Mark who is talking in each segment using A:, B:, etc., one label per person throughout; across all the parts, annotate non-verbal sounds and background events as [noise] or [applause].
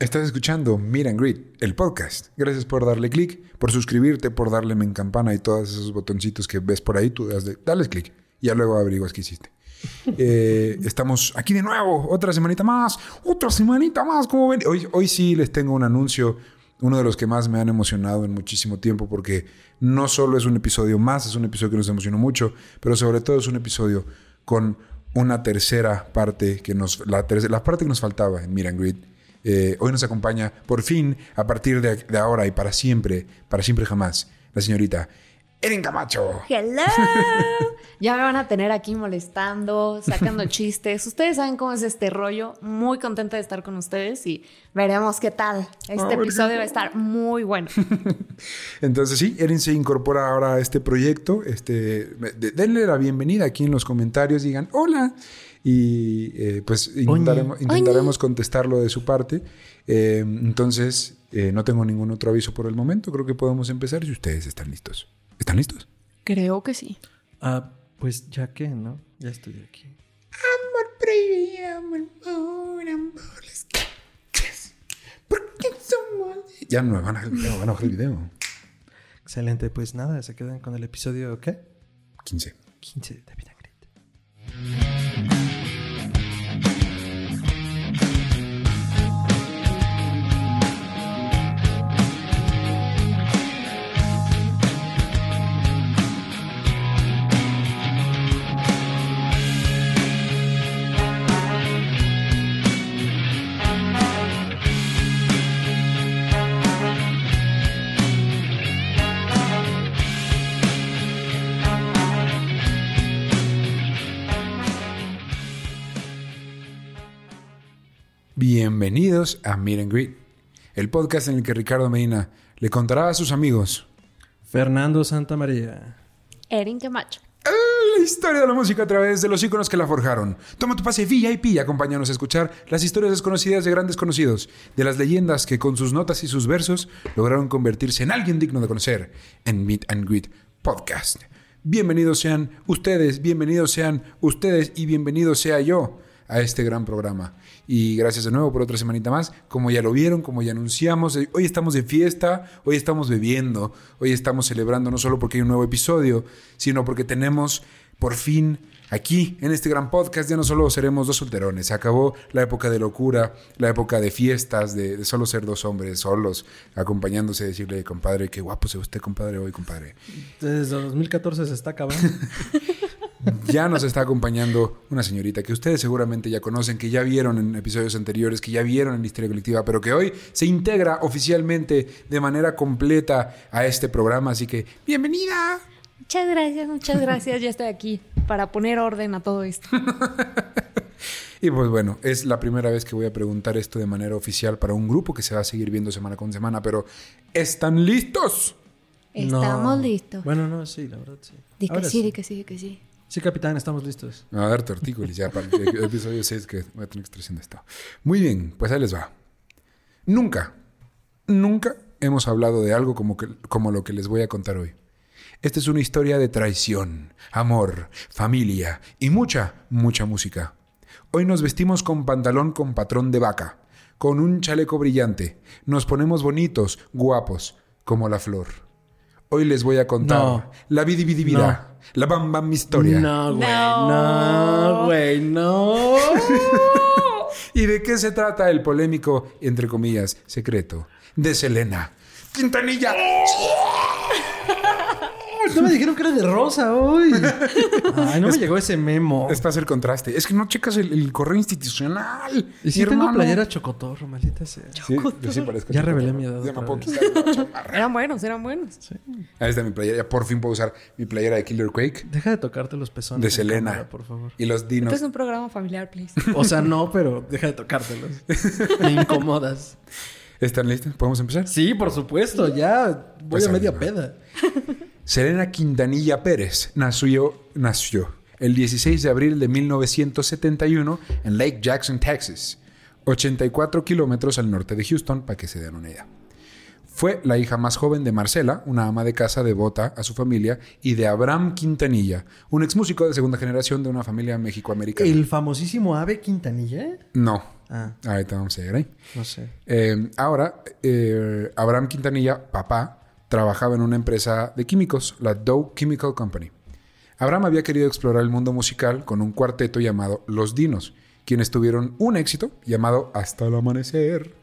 A: Estás escuchando Meet and Greet, el podcast. Gracias por darle clic, por suscribirte, por darle me campana y todos esos botoncitos que ves por ahí. Tú das de, dale clic y ya luego averiguas qué hiciste. [laughs] Eh, estamos aquí de nuevo, otra semanita más, otra semanita más. como ven? Hoy, hoy sí les tengo un anuncio, uno de los que más me han emocionado en muchísimo tiempo, porque no solo es un episodio más, es un episodio que nos emocionó mucho, pero sobre todo es un episodio con una tercera parte que nos, la, tercera, la parte que nos faltaba en Meet and Greet. Eh, hoy nos acompaña, por fin, a partir de, de ahora y para siempre, para siempre jamás, la señorita Erin Camacho.
B: Hello. [laughs] ya me van a tener aquí molestando, sacando [laughs] chistes. Ustedes saben cómo es este rollo. Muy contenta de estar con ustedes y veremos qué tal. Este episodio va a estar muy bueno. [laughs]
A: Entonces sí, Erin se incorpora ahora a este proyecto. Este, denle la bienvenida aquí en los comentarios. Digan hola y eh, pues intentaremos, intentaremos contestarlo de su parte. Eh, entonces, eh, no tengo ningún otro aviso por el momento. Creo que podemos empezar si ustedes están listos. ¿Están listos?
B: Creo que sí.
C: Ah, pues ya que, ¿no? Ya estoy aquí.
A: Amor prohibido, amor por amores. Porque somos. Ya no me van a ver el video, van a ver el video.
C: Excelente, pues nada, se quedan con el episodio, ¿qué?
A: 15.
C: 15 de Vida
A: Bienvenidos a Meet and Greet, el podcast en el que Ricardo Medina le contará a sus amigos
C: Fernando Santa María,
B: Erin Camacho.
A: La historia de la música a través de los íconos que la forjaron. Toma tu pase VIP y acompáñanos a escuchar las historias desconocidas de grandes conocidos, de las leyendas que con sus notas y sus versos lograron convertirse en alguien digno de conocer en Meet and Greet Podcast. Bienvenidos sean ustedes, bienvenidos sean ustedes y bienvenido sea yo a este gran programa. Y gracias de nuevo por otra semanita más. Como ya lo vieron, como ya anunciamos, eh, hoy estamos de fiesta, hoy estamos bebiendo, hoy estamos celebrando no solo porque hay un nuevo episodio, sino porque tenemos por fin aquí en este gran podcast ya no solo seremos dos solterones, se acabó la época de locura, la época de fiestas, de, solo ser dos hombres solos, acompañándose, decirle, compadre, qué guapo se ve usted, compadre, hoy, compadre.
C: Desde 2014 se está acabando. [laughs]
A: ya nos está acompañando una señorita que ustedes seguramente ya conocen, que ya vieron en episodios anteriores, que ya vieron en la historia colectiva, pero que hoy se integra oficialmente de manera completa a este programa. Así que, bienvenida.
B: Muchas gracias, muchas gracias. Ya estoy aquí para poner orden a todo esto. [laughs]
A: y pues bueno, es la primera vez que voy a preguntar esto de manera oficial para un grupo que se va a seguir viendo semana con semana, pero ¿están listos?
B: Estamos listos.
C: Bueno, no, sí, la verdad sí.
B: Di que sí, di que sí, di que sí.
C: Sí, capitán, estamos listos.
A: A ver, tortícolis, ya [laughs] episodio 6 que voy a tener que estar esto. Muy bien, pues ahí les va. Nunca, nunca hemos hablado de algo como, como lo que les voy a contar hoy. Esta es una historia de traición, amor, familia y mucha, mucha música. Hoy nos vestimos con pantalón con patrón de vaca, con un chaleco brillante. Nos ponemos bonitos, guapos, como la flor. Hoy les voy a contar la vida vida, la bam bam historia.
C: No, güey, no, güey, no. [laughs]
A: ¿Y de qué se trata el polémico, entre comillas, secreto de Selena? Quintanilla.
C: No me dijeron que era de rosa hoy. [laughs] Ay, no me llegó ese memo.
A: Es para hacer contraste. Es que no checas el, correo institucional.
C: Y si tengo playera chocotorro, maldita sea.
A: Sí, yo sí parezco
C: Ya revelé mi edad. [laughs]
B: eran buenos, eran buenos. Sí.
A: Ahí está mi playera. Ya por fin puedo usar mi playera de Killer Quake.
C: Deja de tocarte los pezones.
A: De Selena. por favor. Y los dinos.
B: Esto es un programa familiar, please. [laughs]
C: O sea, no, pero deja de tocártelos. me incomodas.
A: ¿Están listos? ¿Podemos empezar?
C: Sí, por supuesto. Ya voy pues a media peda.
A: Selena Quintanilla Pérez nació, nació el 16 de abril de 1971 en Lake Jackson, Texas, 84 kilómetros al norte de Houston, para que se den una idea. Fue la hija más joven de Marcela, una ama de casa devota a su familia, y de Abraham Quintanilla, un ex músico de segunda generación de una familia mexicoamericana.
C: ¿El famosísimo Ave Quintanilla?
A: No.
C: Ah,
A: Ahorita vamos a llegar ahí.
C: no sé.
A: Eh, ahora, eh, Abraham Quintanilla, papá, trabajaba en una empresa de químicos, la Dow Chemical Company. Abraham había querido explorar el mundo musical con un cuarteto llamado Los Dinos, quienes tuvieron un éxito llamado Hasta el Amanecer.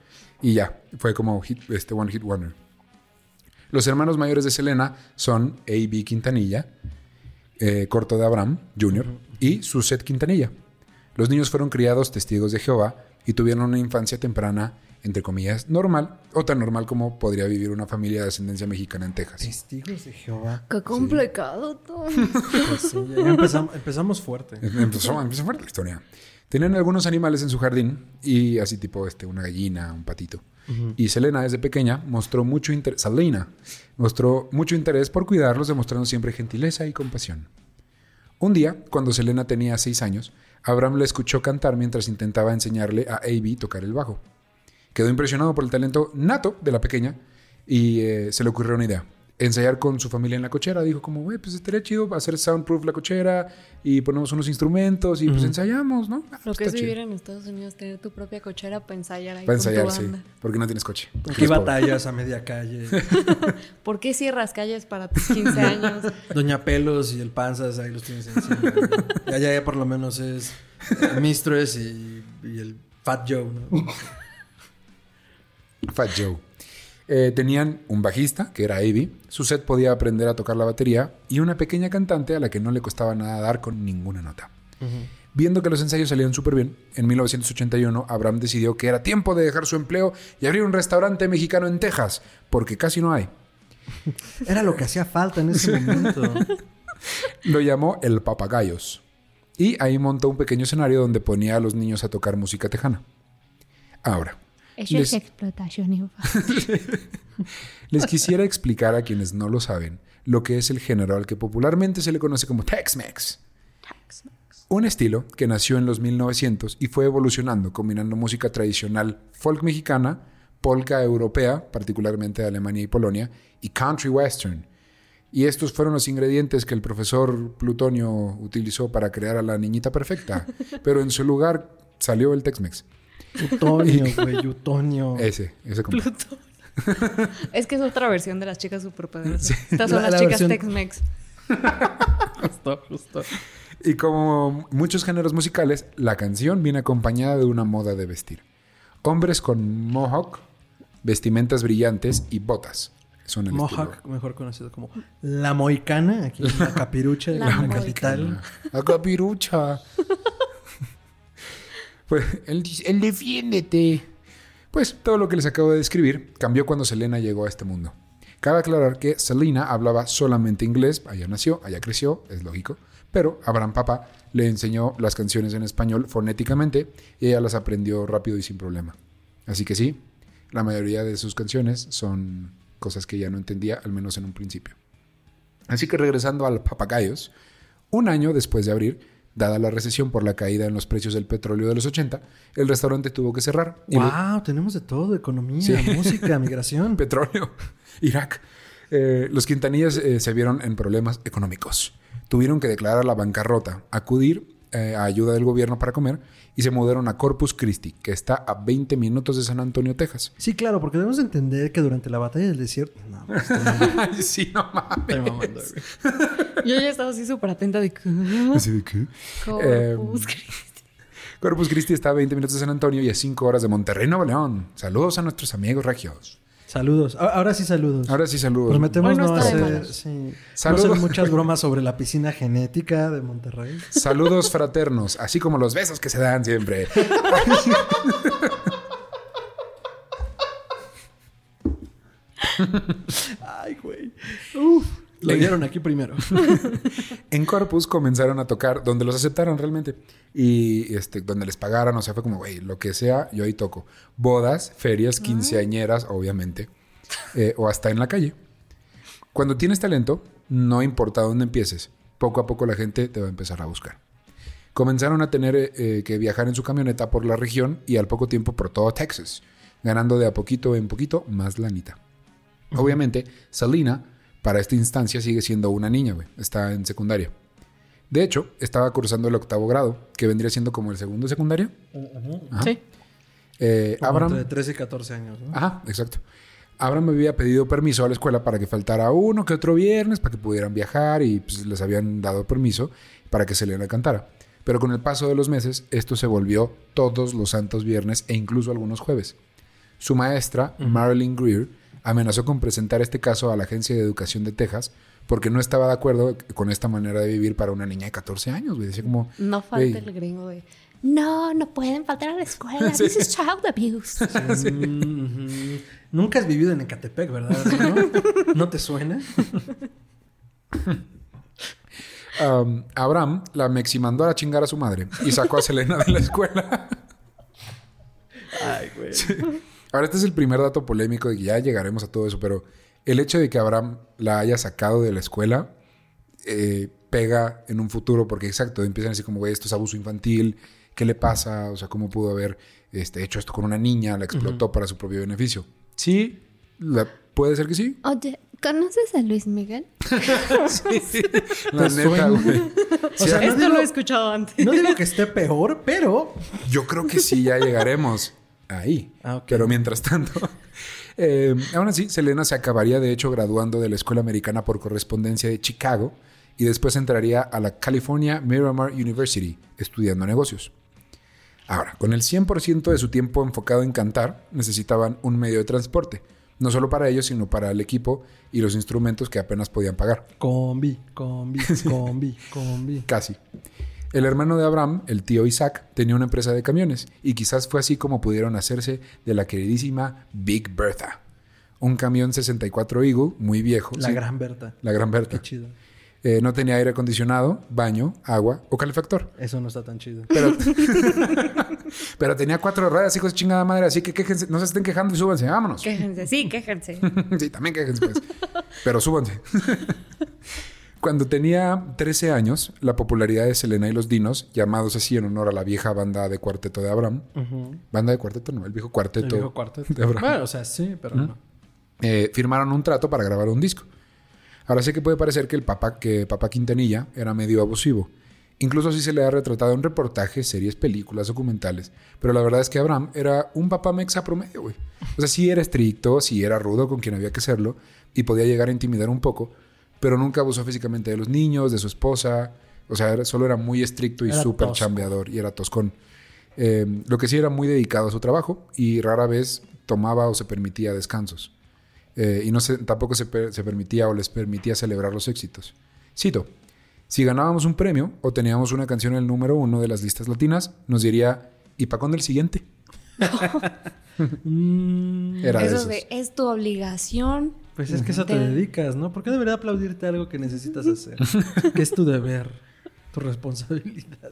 A: Y ya, fue como hit- este One Hit Wonder. Los hermanos mayores de Selena son A.B. Quintanilla, eh, corto de Abraham Jr., y Suset Quintanilla. Los niños fueron criados testigos de Jehová y tuvieron una infancia temprana, entre comillas, normal, o tan normal como podría vivir una familia de ascendencia mexicana en Texas.
C: Testigos de Jehová.
B: Qué complicado tú.
C: Pues sí, empezamos, empezamos fuerte.
A: Empezó, empezó fuerte la historia. Tenían algunos animales en su jardín y así tipo este, una gallina, un patito. Y Selena desde pequeña mostró mucho interés, Selena mostró mucho interés por cuidarlos, demostrando siempre gentileza y compasión. Un día, cuando Selena tenía seis años, Abraham le escuchó cantar mientras intentaba enseñarle a A.B. tocar el bajo. Quedó impresionado por el talento nato de la pequeña y eh, se le ocurrió una idea. Ensayar con su familia en la cochera. Dijo como, güey, pues estaría chido hacer soundproof la cochera y ponemos unos instrumentos y pues ensayamos, ¿no? Ah,
B: Lo
A: pues
B: que es
A: chido.
B: vivir en Estados Unidos, tener tu propia cochera para ensayar ahí
A: Para
B: con tu
A: ensayar, sí. Porque no tienes coche. Pobre.
C: batallas a media calle. [laughs]
B: ¿Por qué cierras calles para tus 15 años? [laughs]
C: Doña Pelos y el Panzas, ahí los tienes encima. Y allá ya por lo menos es el Mistress y, y el Fat Joe, ¿no?
A: Fat Joe. Eh, tenían un bajista, que era Avi. Suzette podía aprender a tocar la batería y una pequeña cantante a la que no le costaba nada dar con ninguna nota. Viendo que los ensayos salían súper bien, en 1981 Abraham decidió que era tiempo de dejar su empleo y abrir un restaurante mexicano en Texas, porque casi no hay. [laughs]
C: Era lo que hacía falta en ese momento. [laughs]
A: Lo llamó El Papagayos. Y ahí montó un pequeño escenario donde ponía a los niños a tocar música tejana. Ahora,
B: Eso
A: Les-
B: es explotación. [laughs]
A: Les quisiera explicar a quienes no lo saben lo que es el género al que popularmente se le conoce como Tex-Mex. Un estilo que nació en los 1900 y fue evolucionando combinando música tradicional folk mexicana, polka europea, particularmente de Alemania y Polonia, y country western. Y estos fueron los ingredientes que el profesor Plutonio utilizó para crear a la niñita perfecta, [laughs] pero en su lugar salió el Tex-Mex.
C: Utonio, [laughs] güey, Utonio.
A: Ese, ese compa.
B: Es que es otra versión de las chicas superpoderosas. Estas son
C: La-
B: las
C: la
B: chicas
C: versión-
B: Tex-Mex. [laughs]
C: Justo, justo.
A: Y como muchos géneros musicales, la canción viene acompañada de una moda de vestir. Hombres con mohawk, vestimentas brillantes y botas. Son el
C: Mohawk, mejor conocido como La Moicana, aquí en la [laughs] capirucha de
B: La
C: la, capital.
A: estilo. ¡A capirucha! Pues, el, el defiéndete. Pues todo lo que les acabo de describir cambió cuando Selena llegó a este mundo. Cabe aclarar que Selena hablaba solamente inglés, allá nació, allá creció, es lógico, pero Abraham Papa le enseñó las canciones en español fonéticamente y ella las aprendió rápido y sin problema. Así que sí, la mayoría de sus canciones son cosas que ella no entendía, al menos en un principio. Así que regresando al Papagayos, un año después de abrir, dada la recesión por la caída en los precios del petróleo de los 80, el restaurante tuvo que cerrar. Y lo-
C: Wow, tenemos de todo, economía,
A: Sí.
C: música, [laughs] migración.
A: petróleo, Irak. Eh, los quintanillas eh, se vieron en problemas económicos. Tuvieron que declarar la bancarrota, acudir eh, a ayuda del gobierno para comer y se mudaron a Corpus Christi, que está a 20 minutos de San Antonio, Texas.
C: Sí, claro, porque debemos entender que durante la batalla del desierto. No, pues, [laughs]
A: Ay, sí, no mames.
C: mamando.
B: Yo ya estaba así súper atenta de que...
A: Así de
B: Corpus
A: Eh,
B: Christi.
A: Corpus Christi está a 20 minutos de San Antonio y a 5 horas de Monterrey, Nuevo León. Saludos a nuestros amigos regios.
C: Saludos. Ahora sí, saludos.
A: Ahora sí, saludos.
C: Prometemos
B: no
C: hacer, sí, no
A: Saludos.
C: hacer muchas bromas sobre la piscina genética de Monterrey.
A: Saludos fraternos, así como los besos que se dan siempre. [laughs]
C: Ay, güey. Uf. Lo dieron aquí primero. [laughs]
A: En Corpus comenzaron a tocar donde los aceptaron realmente. Y este, donde les pagaran, o sea, fue como, güey, lo que sea, yo ahí toco. Bodas, ferias, quinceañeras, obviamente. eh, o hasta en la calle. Cuando tienes talento, no importa dónde empieces, poco a poco la gente te va a empezar a buscar. Comenzaron a tener eh, eh, que viajar en su camioneta por la región y al poco tiempo por todo Texas, ganando de a poquito en poquito más lanita. Obviamente, Salina, para esta instancia, sigue siendo una niña, güey. Está en secundaria. De hecho, estaba cursando el octavo grado, que vendría siendo como el segundo secundario. Ajá.
B: Sí.
A: Eh, Abraham.
C: De 13 y 14 años, ¿no?
A: Ajá, exacto. Abraham me había pedido permiso a la escuela para que faltara uno que otro viernes, para que pudieran viajar y pues, les habían dado permiso para que Selena cantara. Pero con el paso de los meses, esto se volvió todos los santos viernes e incluso algunos jueves. Su maestra, Marilyn Greer, amenazó con presentar este caso a la Agencia de Educación de Texas porque no estaba de acuerdo con esta manera de vivir para una niña de 14 años. güey. Decía como...
B: No falta
A: "Güey,
B: el gringo de. No, no pueden faltar a la escuela. [laughs] This is child abuse. [laughs]
C: Mm. Nunca has vivido en Ecatepec, ¿verdad? ¿No, ¿No te suena?
A: Um, Abraham la mexi mandó a chingar a su madre y sacó a Selena de la escuela.
C: Ay, güey.
A: Ahora, este es el primer dato polémico y ya llegaremos a todo eso, pero el hecho de que Abraham la haya sacado de la escuela eh, pega en un futuro, porque exacto, empiezan así como, güey, esto es abuso infantil, ¿qué le pasa? O sea, ¿cómo pudo haber este, hecho esto con una niña? La explotó para su propio beneficio. Sí, la- puede ser que sí.
B: Oye, ¿conoces a Luis Miguel? [laughs]
A: La
C: ¿Te
A: neta, güey.
C: O sea, no
B: Esto
C: digo,
B: lo he escuchado antes.
C: no digo que esté peor, pero...
A: Yo creo que sí, ya llegaremos ahí.
C: Ah.
A: Pero mientras tanto, [laughs] eh, aún así, Selena se acabaría de hecho graduando de la Escuela Americana por Correspondencia de Chicago y después entraría a la California Miramar University estudiando negocios. Ahora, con el 100% de su tiempo enfocado en cantar, necesitaban un medio de transporte, no solo para ellos, sino para el equipo y los instrumentos que apenas podían pagar.
C: Combi, combi, [laughs] combi, combi.
A: Casi. El hermano de Abraham, el tío Isaac, tenía una empresa de camiones y quizás fue así como pudieron hacerse de la queridísima Big Bertha. Un camión 64 Eagle, muy viejo.
C: La
A: sí,
C: gran Berta.
A: la gran Bertha.
C: Qué chido.
A: Eh, no tenía aire acondicionado, baño, agua o calefactor.
C: Eso no está tan chido.
A: Pero, [laughs] pero tenía cuatro ruedas, hijos de chingada madre. Así que quéjense, no se estén quejando y súbanse, vámonos.
B: Quéjense, sí, quéjense. [laughs]
A: sí, también quéjense, pues. [laughs] Pero súbanse. Cuando tenía 13 años, la popularidad de Selena y los Dinos, llamados así en honor a la vieja banda de cuarteto de Abraham, banda de cuarteto, no, el viejo
C: El
A: cuarteto,
C: viejo cuarteto.
A: de Abraham,
C: Bueno, o sea, sí, pero no.
A: eh, firmaron un trato para grabar un disco. Ahora sé que puede parecer que el papá, que papá Quintanilla era medio abusivo. Incluso así se le ha retratado en reportajes, series, películas, documentales. Pero la verdad es que Abraham era un papá mexa promedio, güey. O sea, sí era estricto, sí era rudo con quien había que serlo y podía llegar a intimidar un poco, pero nunca abusó físicamente de los niños, de su esposa. O sea, era- solo era muy estricto y súper chambeador y era toscón. Eh, lo que sí era muy dedicado a su trabajo y rara vez tomaba o se permitía descansos. Eh, y no se, tampoco se, se permitía o les permitía celebrar los éxitos. Cito, si ganábamos un premio o teníamos una canción en el número uno de las listas latinas, nos diría, ¿y para cuándo el siguiente?
C: Mm, [laughs]
A: Era de
B: Eso
A: esos.
B: de, es tu obligación.
C: pues es que eso te
B: Te-
C: dedicas, ¿no? ¿Por qué debería aplaudirte algo que necesitas hacer? que es tu deber, tu responsabilidad.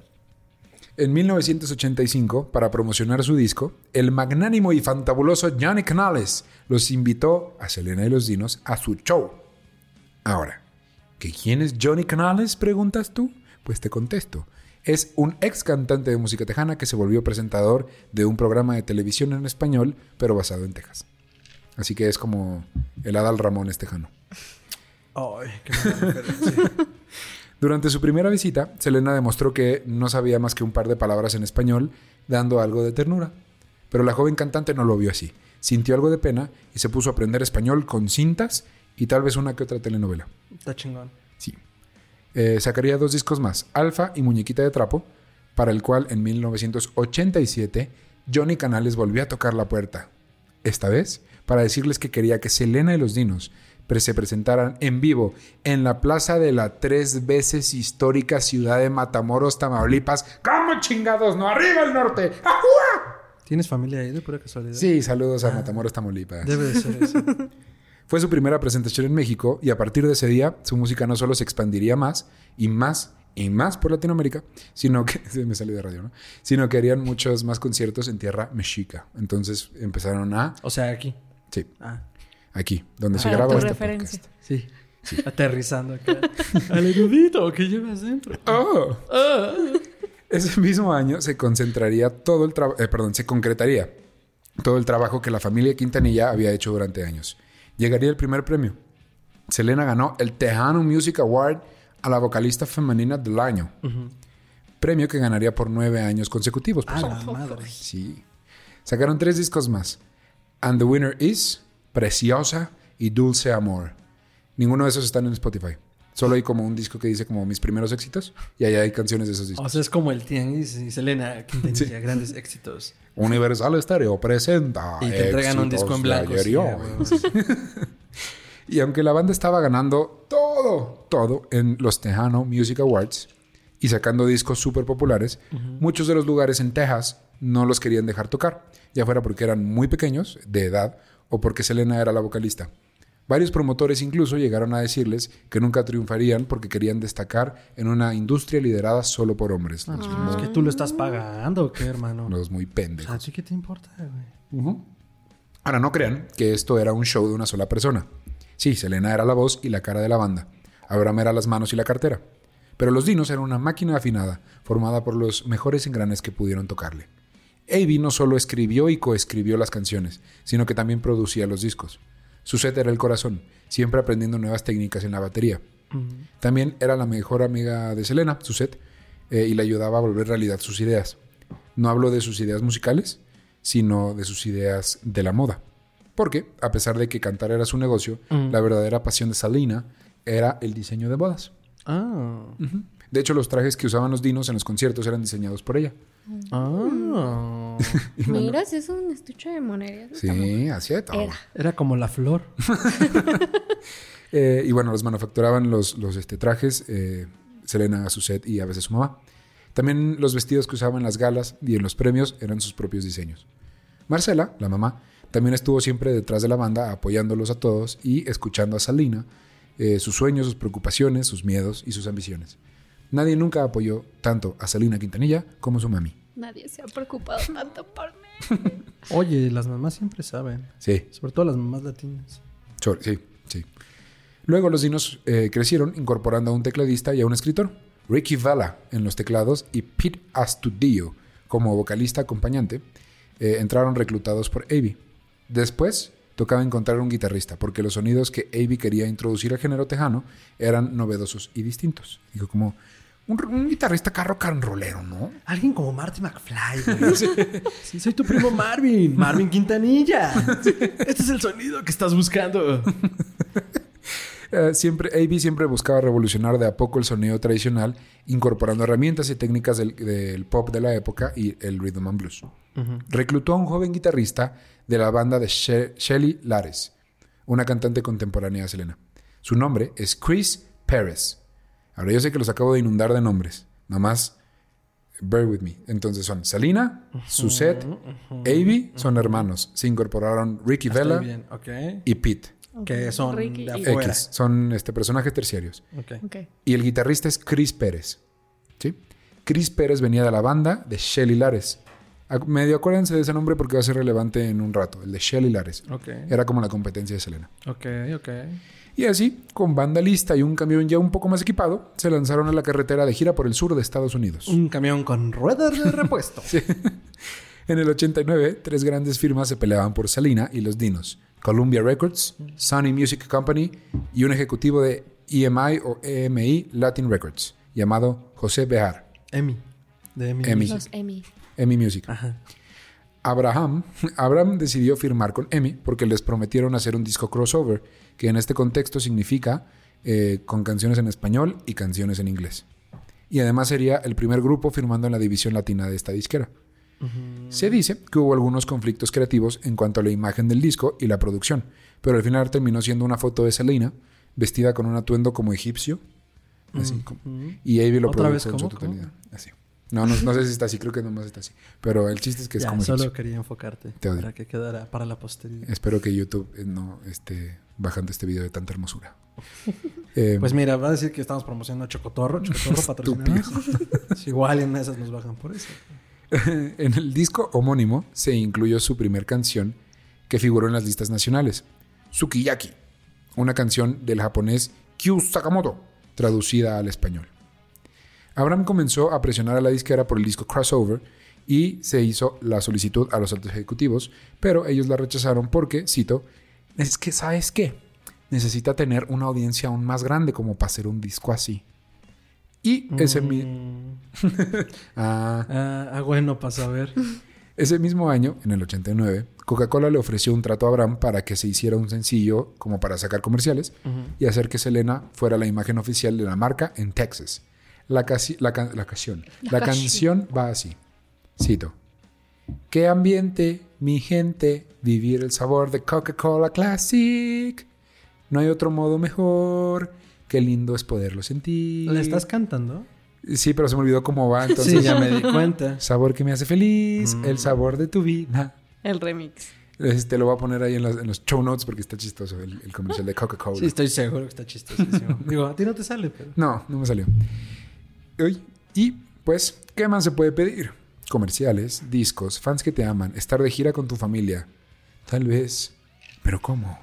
A: En 1985, para promocionar su disco, el magnánimo y fantabuloso Johnny Canales los invitó a Selena y los Dinos a su show. Ahora, ¿que quién es Johnny Canales? Preguntas tú. Pues te contesto. Es un ex cantante de música tejana que se volvió presentador de un programa de televisión en español, pero basado en Texas. Así que es como el Adal Ramones tejano.
C: Ay, qué. [laughs]
A: Durante su primera visita, Selena demostró que no sabía más que un par de palabras en español, dando algo de ternura. Pero la joven cantante no lo vio así. Sintió algo de pena y se puso a aprender español con cintas y tal vez una que otra telenovela.
C: Está chingón.
A: Eh, sacaría dos discos más, Alfa y Muñequita de Trapo, para el cual en 1987 Johnny Canales volvió a tocar la puerta. Esta vez para decirles que quería que Selena y los Dinos se presentaran en vivo en la plaza de la tres veces histórica ciudad de Matamoros, Tamaulipas. ¿Cómo chingados? ¡No! ¡Arriba el norte! ¡Ajúa!
C: ¿Tienes familia ahí de pura casualidad?
A: Sí, saludos a Matamoros, Tamaulipas.
C: Debe de ser eso. [laughs]
A: Fue su primera presentación en México y a partir de ese día su música no solo se expandiría más y más y más por Latinoamérica, sino que [laughs] se me salió de radio, ¿no? Sino que harían muchos más conciertos en tierra mexica. Entonces empezaron a
C: O sea, aquí.
A: sí,
C: Ah,
A: aquí, donde se
B: Para
A: graba este
B: referencia.
A: podcast.
C: sí. Aterrizando acá. [laughs] Al erudito que llevas dentro.
A: Oh. Ese mismo año se concentraría todo el trabajo, perdón, se concretaría todo el trabajo que la familia Quintanilla había hecho durante años. Llegaría el primer premio. Selena ganó el Tejano Music Award a la vocalista femenina del año. Premio que ganaría por nueve años consecutivos.
C: La madre.
A: Sí. Sacaron tres discos más. And the Winner Is, Preciosa y Dulce Amor. Ninguno de esos están en Spotify. Solo hay como un disco que dice como mis primeros éxitos y allá hay canciones de esos discos.
C: O sea, es como el Tianguis y Selena Quintanilla, [laughs] grandes éxitos.
A: Universal Stereo presenta.
C: Y te entregan un disco en blanco. sí. [laughs]
A: Y aunque la banda estaba ganando todo, todo en los Tejano Music Awards y sacando discos súper populares, muchos de los lugares en Texas no los querían dejar tocar, ya fuera porque eran muy pequeños de edad o porque Selena era la vocalista. Varios promotores incluso llegaron a decirles que nunca triunfarían porque querían destacar en una industria liderada solo por hombres. Los,
C: Es que tú lo estás pagando, ¿o ¿qué, hermano?
A: los muy pendejos.
C: ¿a ti qué te importa, güey?
A: Ahora, no crean que esto era un show de una sola persona. Sí, Selena era la voz y la cara de la banda. Abraham era las manos y la cartera. Pero los Dinos eran una máquina afinada, formada por los mejores engranes que pudieron tocarle. Avi no solo escribió y coescribió las canciones, sino que también producía los discos. Suzette era el corazón, siempre aprendiendo nuevas técnicas en la batería. También era la mejor amiga de Selena, Suzette, eh, y le ayudaba a volver realidad sus ideas. No hablo de sus ideas musicales, sino de sus ideas de la moda. Porque, a pesar de que cantar era su negocio, la verdadera pasión de Selena era el diseño de bodas.
C: Ah.
A: De hecho, los trajes que usaban los dinos en los conciertos eran diseñados por ella.
C: Ah. [laughs]
B: Mira, si es un estuche de monerías.
A: Sí, así de todo.
B: Era.
C: Era como la flor. [laughs]
A: Eh, y bueno, los manufacturaban los, los este, trajes, eh, Selena, Suzette y a veces su mamá. También los vestidos que usaban en las galas y en los premios eran sus propios diseños. Marcela, la mamá, también estuvo siempre detrás de la banda apoyándolos a todos y escuchando a Salina, eh, sus sueños, sus preocupaciones, sus miedos y sus ambiciones. Nadie nunca apoyó tanto a Salina Quintanilla como su mami.
B: Nadie se ha preocupado tanto por mí. [laughs]
C: Oye, las mamás siempre saben.
A: Sí,
C: Sobre todo las mamás latinas.
A: Sí, sí. Luego los dinos eh, crecieron incorporando a un tecladista y a un escritor, Ricky Vela en los teclados y Pete Astudillo como vocalista acompañante, eh, entraron reclutados por Avi. Después tocaba encontrar un guitarrista porque los sonidos que Avi quería introducir al género tejano eran novedosos y distintos. Digo, como un, un guitarrista carro carnrolero, ¿no?
C: Alguien como Marty McFly, güey. [laughs] Sí, soy tu primo Marvin. Marvin Quintanilla. Este es el sonido que estás buscando. [laughs]
A: Eh, siempre, AB siempre buscaba revolucionar de a poco el sonido tradicional, incorporando herramientas y técnicas del, del pop de la época y el rhythm and blues. Reclutó a un joven guitarrista de la banda de She- Shelly Lares, una cantante contemporánea de Selena. Su nombre es Chris Perez. Ahora yo sé que los acabo de inundar de nombres, nada más bear with me. Entonces son Salina, Suzette, AB son hermanos. Se incorporaron Ricky
C: Estoy
A: Vela y Pete.
C: Que son
B: Ricky
C: de afuera.
A: X, son este, personajes terciarios. Y el guitarrista es Chris Pérez. ¿Sí? Chris Pérez venía de la banda de Shelly Lares. Medio acuérdense de ese nombre porque va a ser relevante en un rato. El de Shelly Lares.
C: Ok.
A: Era como la competencia de Selena.
C: Ok, ok.
A: Y así, con banda lista y un camión ya un poco más equipado, se lanzaron a la carretera de gira por el sur de Estados Unidos.
C: Un camión con ruedas de repuesto. [laughs] [laughs]
A: En el 89, tres grandes firmas se peleaban por Salina y los Dinos. Columbia Records, Sony Music Company y un ejecutivo de EMI o EMI Latin Records, llamado José Bejar.
C: Emi. De Emi.
A: Emi.
B: Los.
A: EMI Music.
C: Ajá.
A: Abraham, [laughs] Abraham decidió firmar con EMI porque les prometieron hacer un disco crossover, que en este contexto significa eh, con canciones en español y canciones en inglés. Y además sería el primer grupo firmando en la división latina de esta disquera. Se dice que hubo algunos conflictos creativos en cuanto a la imagen del disco y la producción, pero al final terminó siendo una foto de Selena vestida con un atuendo como egipcio. Así, como- y Avi lo
C: ¿Otra
A: produjo en su
C: cómo?
A: totalidad. Así. No, no, no sé si está así, creo que nomás está así. Pero el chiste es que es
C: Ya,
A: como
C: solo
A: egipcio.
C: quería enfocarte
A: Te
C: para que quedara para la posteridad.
A: Espero que YouTube eh, no esté bajando este video de tanta hermosura. [laughs] Eh,
C: Pues mira, va a decir que estamos promocionando Chocotorro. Chocotorro [laughs] patrocinado. Igual en esas nos bajan por eso. [laughs]
A: en el disco homónimo se incluyó su primer canción que figuró en las listas nacionales, Sukiyaki, una canción del japonés Kyu Sakamoto, traducida al español. Abraham comenzó a presionar a la disquera por el disco Crossover y se hizo la solicitud a los altos ejecutivos, pero ellos la rechazaron porque, cito, Es que, ¿sabes qué? Necesita tener una audiencia aún más grande como para hacer un disco así. Y ese, mi-
C: Mm. [laughs]
A: ah,
C: Ah, ah, bueno, para saber. [laughs]
A: ese mismo año, en el 89, Coca-Cola le ofreció un trato a Abraham para que se hiciera un sencillo como para sacar comerciales y hacer que Selena fuera la imagen oficial de la marca en Texas. La, casi- la, can- la canción.
B: La
A: La
B: canción.
A: canción va así. Cito. Qué ambiente, mi gente, vivir el sabor de Coca-Cola Classic. No hay otro modo mejor. Qué lindo es poderlo sentir.
C: ¿Le estás cantando?
A: Sí, pero se me olvidó cómo va. Entonces,
C: sí, ya me di [laughs] cuenta.
A: sabor que me hace feliz,
C: Mm.
A: el sabor de tu vida.
B: El remix.
A: Este lo voy a poner ahí en, las- en los show notes porque está chistoso el, el comercial de Coca-Cola.
C: Sí, estoy seguro que está chistosísimo. [laughs] Digo, a ti no te sale, pero...
A: No, no me salió. Y pues, ¿qué más se puede pedir? Comerciales, discos, fans que te aman, estar de gira con tu familia. Tal vez. Pero ¿cómo?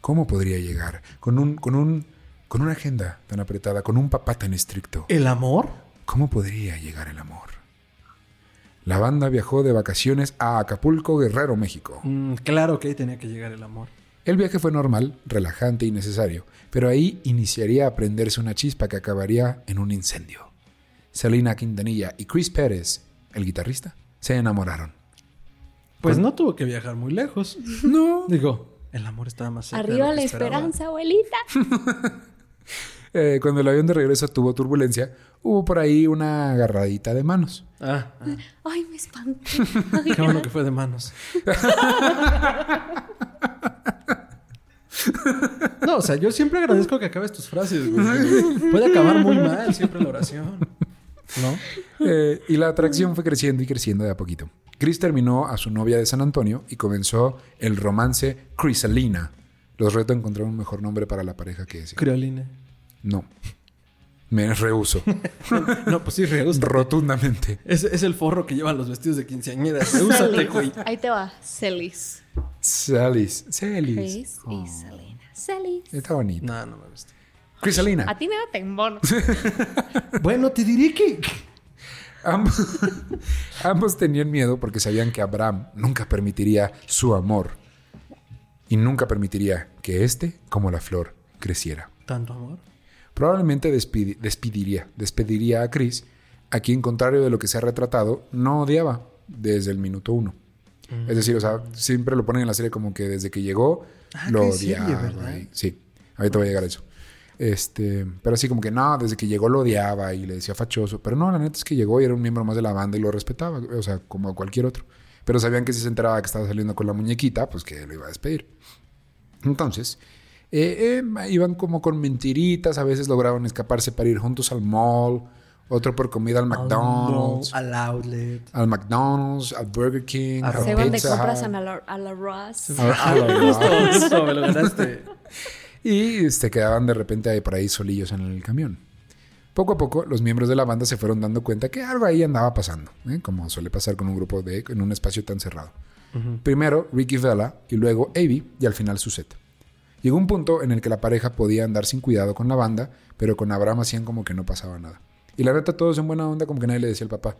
A: ¿Cómo podría llegar? Con un, con un, con una agenda tan apretada, con un papá tan estricto.
C: ¿El amor?
A: ¿Cómo podría llegar el amor? La banda viajó de vacaciones a Acapulco, Guerrero, México.
C: Mm, claro que ahí tenía que llegar el amor.
A: El viaje fue normal, relajante y necesario, pero ahí iniciaría a prenderse una chispa que acabaría en un incendio. Selena Quintanilla y Chris Pérez, el guitarrista, se enamoraron.
C: Pues no tuvo que viajar muy lejos.
A: No.
C: Digo, el amor estaba más cerca. de
B: Arriba
C: lo que
B: la
C: esperaba.
B: esperanza, abuelita. [laughs] [laughs]
A: Eh, cuando el avión de regreso tuvo turbulencia, hubo por ahí una agarradita de manos.
C: Ah, ah,
B: Ay, me espanté. [laughs]
C: qué bueno que fue de manos. [laughs] No, o sea, yo siempre agradezco que acabes tus frases, güey. Puede acabar muy mal siempre la oración. ¿No?
A: Eh, y la atracción fue creciendo y creciendo de a poquito. Chris terminó a su novia de San Antonio y comenzó el romance Crisalina. Los reto a encontrar un mejor nombre para la pareja que ese.
C: Creoline.
A: No. Me rehuso. [laughs]
C: No, pues sí, rehúsate.
A: Rotundamente.
C: Es, es el forro que llevan los vestidos de quinceañeras. Rehúsate, güey.
B: Ahí te va, Celis.
A: Salis. Salis.
B: Chris y Selena. Celis.
A: Está bonito.
C: No, no me gusta.
A: Crisalina.
B: A ti nada te embono. [laughs]
C: Bueno, te diré que...
A: Ambos, [laughs] ambos tenían miedo porque sabían que Abraham nunca permitiría su amor y nunca permitiría que éste, como la flor, creciera.
C: ¿Tanto amor?
A: Probablemente despidi- despediría, despediría a Chris, a quien, contrario de lo que se ha retratado, no odiaba desde el minuto uno. Es decir, o sea, siempre lo ponen en la serie como que desde que llegó
C: Ah,
A: lo
C: serie,
A: odiaba. y- sí, ahorita voy a llegar a eso. Este, pero así como que no, desde que llegó lo odiaba y le decía fachoso. Pero no, la neta es que llegó y era un miembro más de la banda y lo respetaba, o sea, como a cualquier otro. Pero sabían que si se enteraba que estaba saliendo con la muñequita, pues que lo iba a despedir. Entonces, eh, eh, iban como con mentiritas, a veces lograban escaparse para ir juntos al mall, otro por comida al McDonald's,
C: Al outlet.
A: al McDonald's, al Burger King,
C: A
A: al
B: Se van de
A: Pizza
B: compras
A: Hut,
B: a la, a la Ross.
A: a- a la-
C: Justo, [laughs] justo, me lo ganaste. [laughs]
A: y se quedaban de repente ahí por ahí solillos en el camión. Poco a poco, los miembros de la banda se fueron dando cuenta que algo ahí andaba pasando, ¿eh? como suele pasar con un grupo de en un espacio tan cerrado. Primero Ricky Vela y luego Avi y al final Suzette. Llegó un punto en el que la pareja podía andar sin cuidado con la banda, pero con Abraham hacían como que no pasaba nada. Y la neta, todos en buena onda, como que nadie le decía al papá.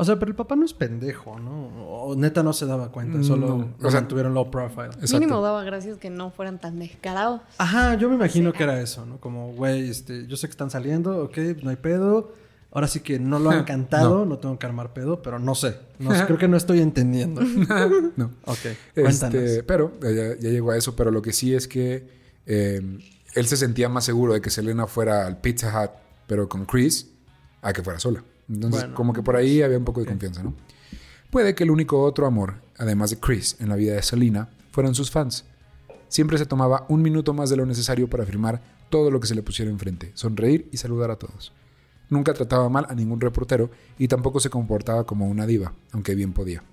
C: O sea, pero el papá no es pendejo, ¿no? O neta no se daba cuenta, solo
A: No,
C: lo
A: o sea-
C: mantuvieron low profile.
A: Exacto.
B: Mínimo daba gracias que no fueran tan descarados.
C: Ajá, yo me imagino que era eso, ¿no? Como, güey, este, yo sé que están saliendo, ok, pues no hay pedo. Ahora sí que no lo han [laughs] cantado, no, tengo que armar pedo, pero no sé. No sé, creo que no estoy entendiendo. [laughs]
A: no. [laughs]
C: Ok, cuéntanos.
A: Este, pero ya, ya llegó a eso, pero lo que sí es que eh, él se sentía más seguro de que Selena fuera al Pizza Hut, pero con Chris, a que fuera sola. Entonces,
C: Bueno,
A: como que por ahí había un poco de confianza, ¿no? Puede que el único otro amor, además de Chris, en la vida de Selena, fueran sus fans. Siempre se tomaba un minuto más de lo necesario para afirmar todo lo que se le pusiera enfrente, sonreír y saludar a todos. Nunca trataba mal a ningún reportero y tampoco se comportaba como una diva, aunque bien podía.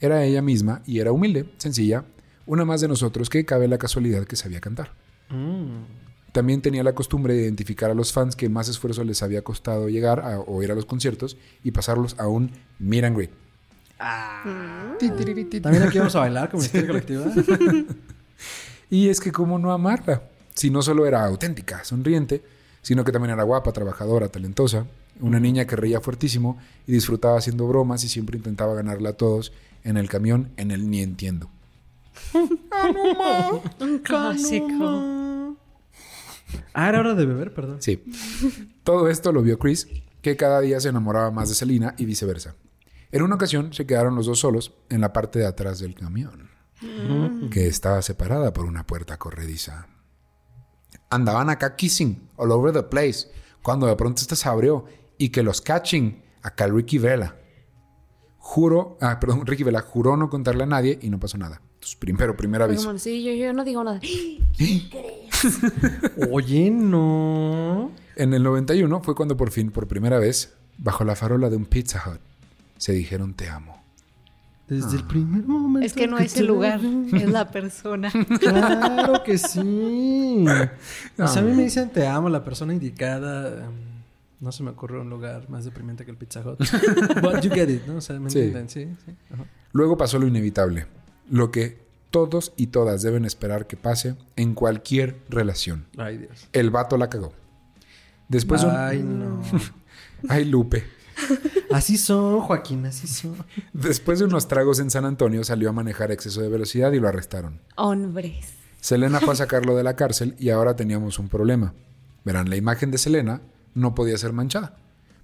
A: Era ella misma y era humilde, sencilla, una más de nosotros que cabe la casualidad que sabía cantar.
C: Mm.
A: También tenía la costumbre de identificar a los fans que más esfuerzo les había costado llegar a, o ir a los conciertos y pasarlos a un meet and greet.
C: También aquí vamos a bailar como historia colectiva. [laughs]
A: Y es que cómo no amarla, si no solo era auténtica, sonriente, sino que también era guapa, trabajadora, talentosa, una niña que reía fuertísimo y disfrutaba haciendo bromas y siempre intentaba ganarla a todos en el camión en el ni entiendo. [laughs]
B: Un clásico.
C: Ah, era hora de beber, perdón.
A: Sí. Todo esto lo vio Chris, que cada día se enamoraba más de Selina y viceversa. En una ocasión se quedaron los dos solos en la parte de atrás del camión, que estaba separada por una puerta corrediza. Andaban acá kissing all over the place, cuando de pronto esta se abrió y que los catching, acá Ricky Vela. Juro, ah, perdón, Ricky Vela juró no contarle a nadie y no pasó nada. Entonces, primero, primer
B: Pero
A: aviso.
B: sí, yo, yo no digo nada. [gasps]
C: Oye, no.
A: En el 91 fue cuando por fin, por primera vez, bajo la farola de un Pizza Hut, se dijeron te amo.
C: Desde el primer momento.
B: Es que no
C: que
B: es el lugar, [laughs] es la persona.
C: Claro que sí. [laughs] O sea, a mí me dicen te amo, la persona indicada. em, No se me ocurre un lugar más deprimente que el Pizza Hut. [laughs] But you get it, ¿no? O sea, me
A: Sí.
C: entienden, sí, sí.
A: Luego pasó lo inevitable, lo que todos y todas deben esperar que pase en cualquier relación.
C: Ay, Dios.
A: El vato la cagó. Después un...
C: Ay, no. [laughs]
A: Ay, Lupe.
C: Así son, Joaquín, así son.
A: Después de unos tragos en San Antonio salió a manejar exceso de velocidad y lo arrestaron.
B: Hombres.
A: Selena fue a sacarlo de la cárcel y ahora teníamos un problema. Verán, la imagen de Selena no podía ser manchada.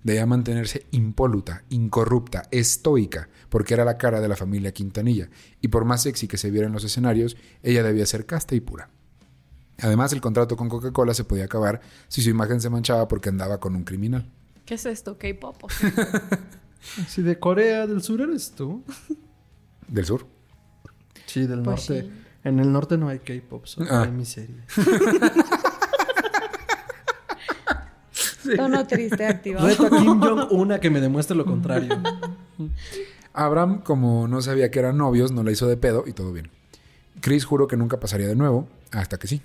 A: Debía mantenerse impoluta, incorrupta, estoica, porque era la cara de la familia Quintanilla, y por más sexy que se viera en los escenarios, ella debía ser casta y pura. Además, el contrato con Coca-Cola se podía acabar si su imagen se manchaba porque andaba con un criminal.
B: ¿Qué es esto? ¿K-pop?
C: Si [laughs] de Corea del Sur eres tú.
A: Del sur.
C: Sí, del
B: Pues
C: norte.
B: sí.
C: En el norte no hay K-pop, solo
A: Ah.
C: hay miseria. [laughs]
B: Tono triste activado.
C: Reto a Kim Jong-un [laughs] a que me demuestre lo contrario.
A: Abraham, como no sabía que eran novios, no la hizo de pedo y todo bien. Chris juró que nunca pasaría de nuevo, hasta que sí.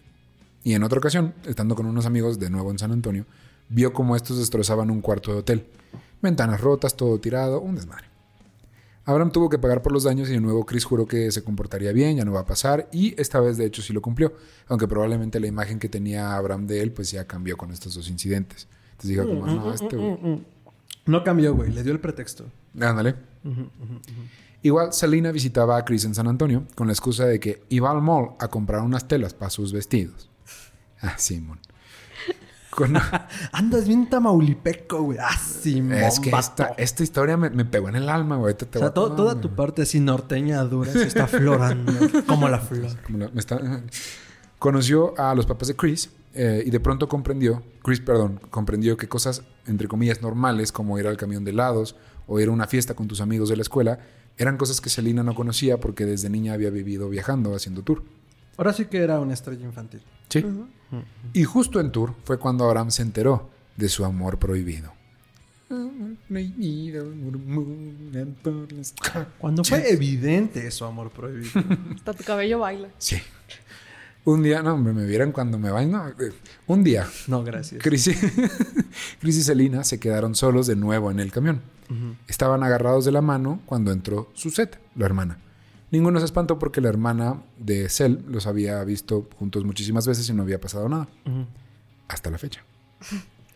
A: Y en otra ocasión, estando con unos amigos de nuevo en San Antonio, vio cómo estos destrozaban un cuarto de hotel. Ventanas rotas, todo tirado, un desmadre. Abraham tuvo que pagar por los daños y de nuevo Chris juró que se comportaría bien, ya no va a pasar, y esta vez de hecho sí lo cumplió, aunque probablemente la imagen que tenía Abraham de él pues ya cambió con estos dos incidentes. Entonces dijo como, no, este... güey".
C: No cambió, güey. Le dio el pretexto.
A: Ándale. Igual, Selena visitaba a Chris en San Antonio con la excusa de que iba al mall a comprar unas telas para sus vestidos. Ah, Simón. Con- [laughs]
C: Andas bien tamaulipeco, güey. Ah, sí,
A: es que esta, esta historia me, me pegó en el alma, güey. Ahorita te
C: O sea, to- toda
A: güey.
C: tu parte así norteña dura se está florando. como la flor. [laughs]
A: Como la- me está- Conoció a los papás de Chris eh, y de pronto comprendió, Chris, perdón, comprendió que cosas, entre comillas, normales, como ir al camión de helados o ir a una fiesta con tus amigos de la escuela, eran cosas que Selena no conocía porque desde niña había vivido viajando, haciendo tour.
C: Ahora sí que era una estrella infantil.
A: Sí. Y justo en Tour fue cuando Abraham se enteró de su amor prohibido.
C: Cuando fue evidente su amor prohibido.
B: Hasta tu cabello baila.
A: Sí. Un día, no, hombre, me vieran cuando me vayan. no, eh, un día,
C: No, gracias.
A: Chris y, [laughs] Chris y Selena se quedaron solos de nuevo en el camión. Estaban agarrados de la mano cuando entró Suzette, la hermana. Ninguno se espantó porque la hermana de Cel los había visto juntos muchísimas veces y no había pasado nada. Hasta la fecha.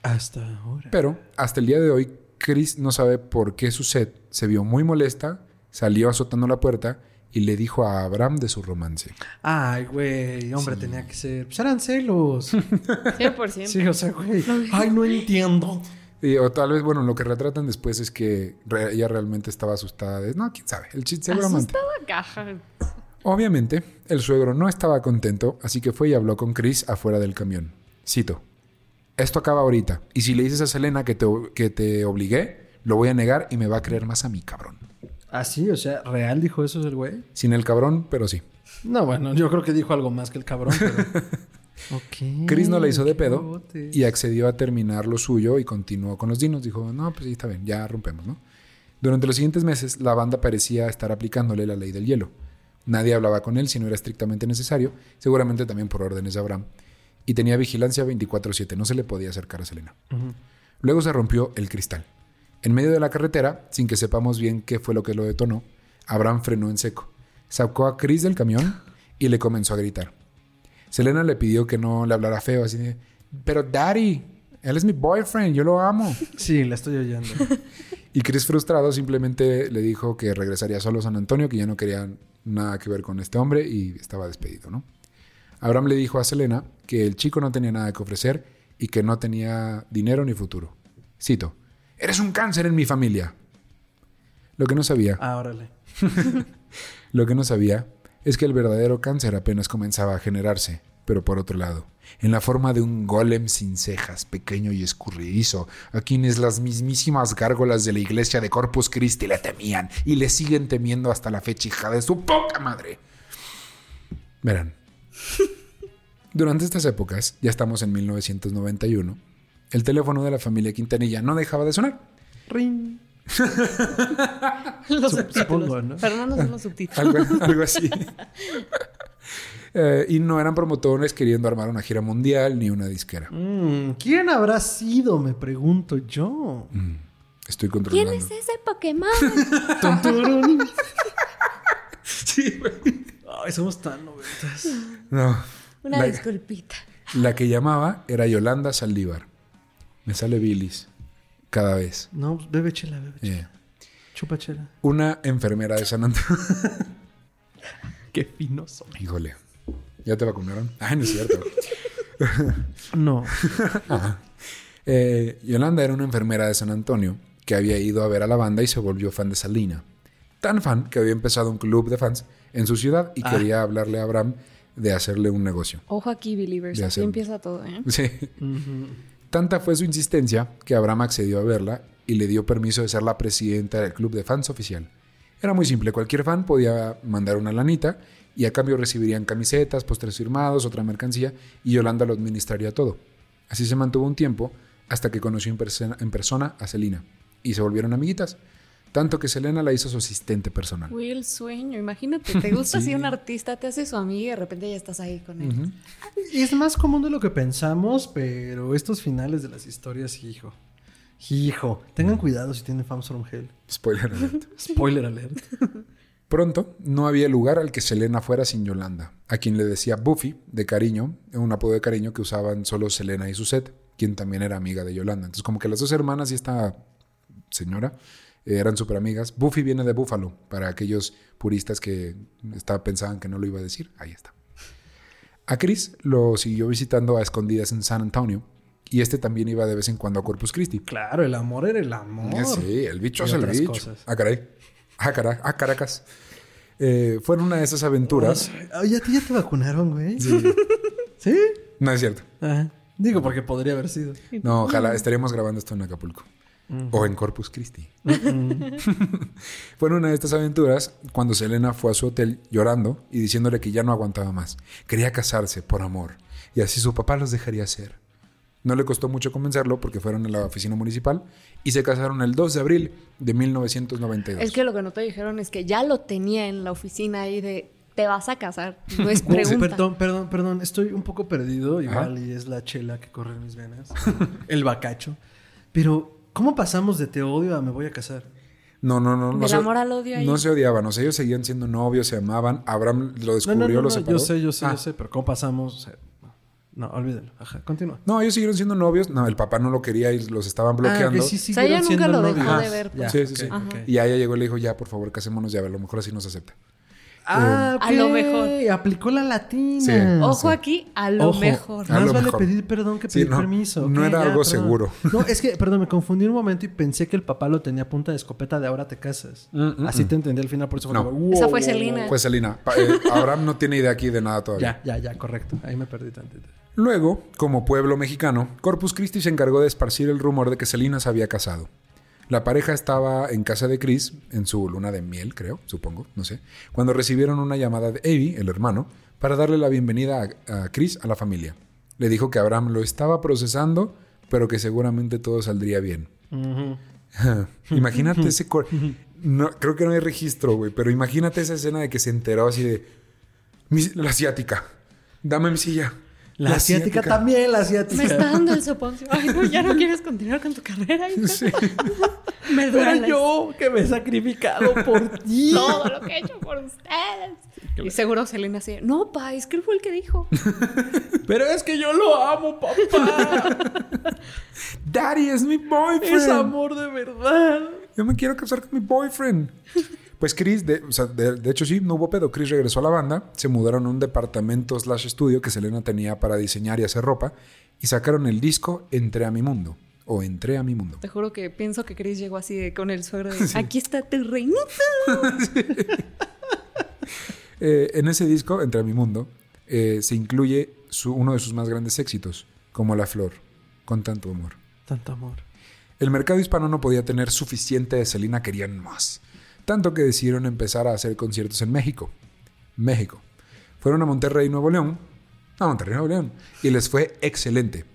C: Hasta ahora.
A: Pero hasta el día de hoy, Chris no sabe por qué Suzette se vio muy molesta, salió azotando la puerta y le dijo a Abraham de su romance.
C: Ay, güey, hombre, tenía que ser. Pues eran celos.
B: 100%. [laughs]
C: Sí, o sea, güey. Ay, no entiendo.
A: Y, o tal vez, bueno, lo que retratan después es que re- ella realmente estaba asustada. De, no, quién sabe, el chiste seguramente.
B: Asustada caja.
A: Obviamente, el suegro no estaba contento, así que fue y habló con Chris afuera del camión. Cito. Esto acaba ahorita. Y si le dices a Selena que te, que te obligué, lo voy a negar y me va a creer más a mi cabrón.
C: Ah, sí, o sea, ¿real dijo eso el güey?
A: Sin el cabrón, pero sí.
C: No, bueno, yo creo que dijo algo más que el cabrón, pero. [laughs] ok.
A: Chris no la hizo de pedo
C: botes.
A: y accedió a terminar lo suyo y continuó con los dinos. Dijo, no, pues sí, está bien, ya rompemos, ¿no? Durante los siguientes meses, la banda parecía estar aplicándole la ley del hielo. Nadie hablaba con él si no era estrictamente necesario, seguramente también por órdenes de Abraham. Y tenía vigilancia 24-7, no se le podía acercar a Selena. Luego se rompió el cristal. En medio de la carretera, sin que sepamos bien qué fue lo que lo detonó, Abraham frenó en seco. Sacó a Chris del camión y le comenzó a gritar. Selena le pidió que no le hablara feo, así de, pero Daddy. Él es mi boyfriend, yo lo amo. [laughs]
C: Sí, la estoy oyendo. [laughs]
A: Y Chris, frustrado, simplemente le dijo que regresaría solo a San Antonio, que ya no quería nada que ver con este hombre y estaba despedido, ¿no? Abraham le dijo a Selena que el chico no tenía nada que ofrecer y que no tenía dinero ni futuro. Cito, eres un cáncer en mi familia. Lo que no sabía,
C: Ah, órale. [laughs]
A: lo que no sabía es que el verdadero cáncer apenas comenzaba a generarse, pero por otro lado, en la forma de un golem sin cejas, pequeño y escurridizo, a quienes las mismísimas gárgolas de la iglesia de Corpus Christi le temían y le siguen temiendo hasta la fecha, hija de su poca madre. Verán, [laughs] durante estas épocas, ya estamos en 1991, el teléfono de la familia Quintanilla no dejaba de sonar.
C: Ring. [laughs]
B: Los
C: Sup-
B: subtítulos.
C: supongo, ¿no?
B: Fernando son los [laughs] subtítulos.
A: algo, algo así. [laughs] Eh, y no eran promotores queriendo armar una gira mundial ni una disquera.
C: Mm, ¿Quién habrá sido? Me pregunto yo.
A: Estoy
B: ¿Quién
A: controlando.
B: es ese Pokémon?
A: Sí, güey.
C: Ay, somos tan noventas.
A: No.
B: Una
A: La,
B: disculpita.
A: la que llamaba era Yolanda Saldívar. Me sale bilis cada vez.
C: No, bebe chela, bebe chela.
A: Eh,
C: Chupa chela.
A: Una enfermera de San Antonio. [laughs]
C: Qué finos son.
A: Híjole. ¿Ya te vacunaron? Ay, no es cierto. [laughs]
C: No. [laughs]
A: Eh, Yolanda era una enfermera de San Antonio que había ido a ver a la banda y se volvió fan de Salina. Tan fan que había empezado un club de fans en su ciudad y
C: Ah.
A: quería hablarle a Abraham de hacerle un negocio.
B: Ojo aquí, Believers. Así
A: sé.
B: empieza todo, ¿eh?
A: Sí. Tanta fue su insistencia que Abraham accedió a verla y le dio permiso de ser la presidenta del club de fans oficial. Era muy simple, cualquier fan podía mandar una lanita y a cambio recibirían camisetas, postres firmados, otra mercancía y Yolanda lo administraría todo. Así se mantuvo un tiempo hasta que conoció en, persona- a Selena y se volvieron amiguitas, tanto que Selena la hizo su asistente personal.
B: Uy, el sueño. Imagínate, te [laughs] gusta así un artista, te hace su amiga y de repente ya estás ahí con él.
A: Ujú.
C: Es más común de lo que pensamos, pero estos finales de las historias, hijo. Hijo. Tengan cuidado si tienen fans from hell.
A: Spoiler alert. [laughs]
C: Spoiler alert.
A: Pronto no había lugar al que Selena fuera sin Yolanda, a quien le decía Buffy de cariño, un apodo de cariño que usaban solo Selena y Suzette, quien también era amiga de Yolanda. Entonces como que las dos hermanas y esta señora eran súper amigas. Buffy viene de Búfalo, para aquellos puristas que estaba, pensaban que no lo iba a decir, ahí está. A Chris lo siguió visitando a escondidas en San Antonio y este también iba de vez en cuando a Corpus Christi.
C: Claro, el amor era el amor.
A: Eh, Sí, el bicho
C: Y
A: es el bicho.
C: cosas.
A: Ah, caray. Ah, caray. Ah, Caracas. Eh, fue en una de esas aventuras.
C: Ay, ¿a ti ya te vacunaron, güey? Sí.
A: No es cierto.
C: Ajá. Digo, porque podría haber sido.
A: No, ojalá estaríamos grabando esto en Acapulco. O en Corpus Christi. [laughs] fue en una de estas aventuras cuando Selena fue a su hotel llorando y diciéndole que ya no aguantaba más. Quería casarse por amor. Y así su papá los dejaría hacer. No le costó mucho convencerlo porque fueron a la oficina municipal y se casaron el 2 de abril de 1992.
B: Es que lo que no te dijeron es que ya lo tenía en la oficina ahí de te vas a casar. [laughs] No es pregunta.
C: perdón, perdón, perdón. Estoy un poco perdido. Igual y es la chela que corre en mis venas. [laughs] el bacacho. Pero, ¿cómo pasamos de te odio a me voy a casar?
A: No, no, no. no
B: Del
A: se-
B: amor al odio ahí.
A: No se odiaban, o sea, ellos seguían siendo novios, se amaban. Abraham lo descubrió,
C: no, no,
A: lo
C: no,
A: separó.
C: yo sé, yo sé,
A: Ah.
C: yo sé, pero ¿cómo pasamos? O sea, no, olvídalo. Ajá, continúa.
A: No, ellos siguieron siendo novios. No, el papá no lo quería y los estaban bloqueando.
C: Ah, que sí
B: O sea, ella nunca
C: siendo
B: lo dejó
C: novios.
B: de ver,
C: Ah,
B: pues.
A: Sí, sí, sí. Y a ella llegó y le dijo, ya, por favor, casémonos ya, a lo mejor así nos acepta.
C: Ah,
B: A lo mejor.
C: Aplicó la latina.
A: Sí.
B: Ojo
A: Sí.
B: aquí, a lo
C: Ojo,
B: mejor.
A: A
C: Más
A: lo
C: vale
A: mejor.
C: pedir perdón que
A: Sí,
C: pedir
A: no,
C: permiso.
A: no era
C: ya,
A: algo
C: perdón.
A: seguro.
C: No, es que, perdón, me confundí un momento y pensé que el papá lo tenía a punta de escopeta de ahora te casas.
A: Mm, mm,
C: Así
A: mm.
C: te entendí al final, por eso fue
A: No.
C: como, wow,
B: Esa fue
C: wow.
A: Pues Selina, eh, [laughs] Abraham no tiene idea aquí de nada todavía.
C: Ya, ya, ya, correcto. Ahí me perdí tantito.
A: Luego, como pueblo mexicano, Corpus Christi se encargó de esparcir el rumor de que Selina se había casado. La pareja estaba en casa de Chris, en su luna de miel, creo, supongo, no sé, cuando recibieron una llamada de Avi, el hermano, para darle la bienvenida a, a Chris a la familia. Le dijo que Abraham lo estaba procesando, pero que seguramente todo saldría bien. [laughs] imagínate ese... cor- No, creo que no hay registro, güey, pero imagínate esa escena de que se enteró así de... "Mi- la asiática, dame mi silla.
C: La,
A: La
C: asiática,
A: asiática.
C: también, la asiática.
B: Me está dando el soponcio. Ay, no, ya no quieres continuar con tu carrera. hija?
A: Sí.
B: Me
C: Pero
B: duele
C: yo, que me he sacrificado por ti. [laughs]
B: todo lo que he hecho por ustedes. Y seguro Selena así, no, pa, es que él fue el que dijo. [laughs]
C: Pero es que yo lo amo, papá.
A: Daddy es mi boyfriend.
C: es amor de verdad.
A: Yo me quiero casar con mi boyfriend. Pues Chris, de, o sea, de, de hecho sí, no hubo pedo. Chris regresó a la banda, se mudaron a un departamento slash estudio que Selena tenía para diseñar y hacer ropa y sacaron el disco Entré a mi mundo o Entré a mi mundo.
B: Te juro que pienso que Chris llegó así de- con el suegro de, [laughs] aquí está tu reinita. [laughs]
A: Eh, en ese disco, Entre a mi mundo, eh, se incluye su- uno de sus más grandes éxitos, como La Flor, con tanto amor.
C: Tanto amor.
A: El mercado hispano no podía tener suficiente de Selena, querían más. Tanto que decidieron empezar a hacer conciertos en México. México. Fueron a Monterrey, Nuevo León. A Monterrey, Nuevo León. Y les fue excelente.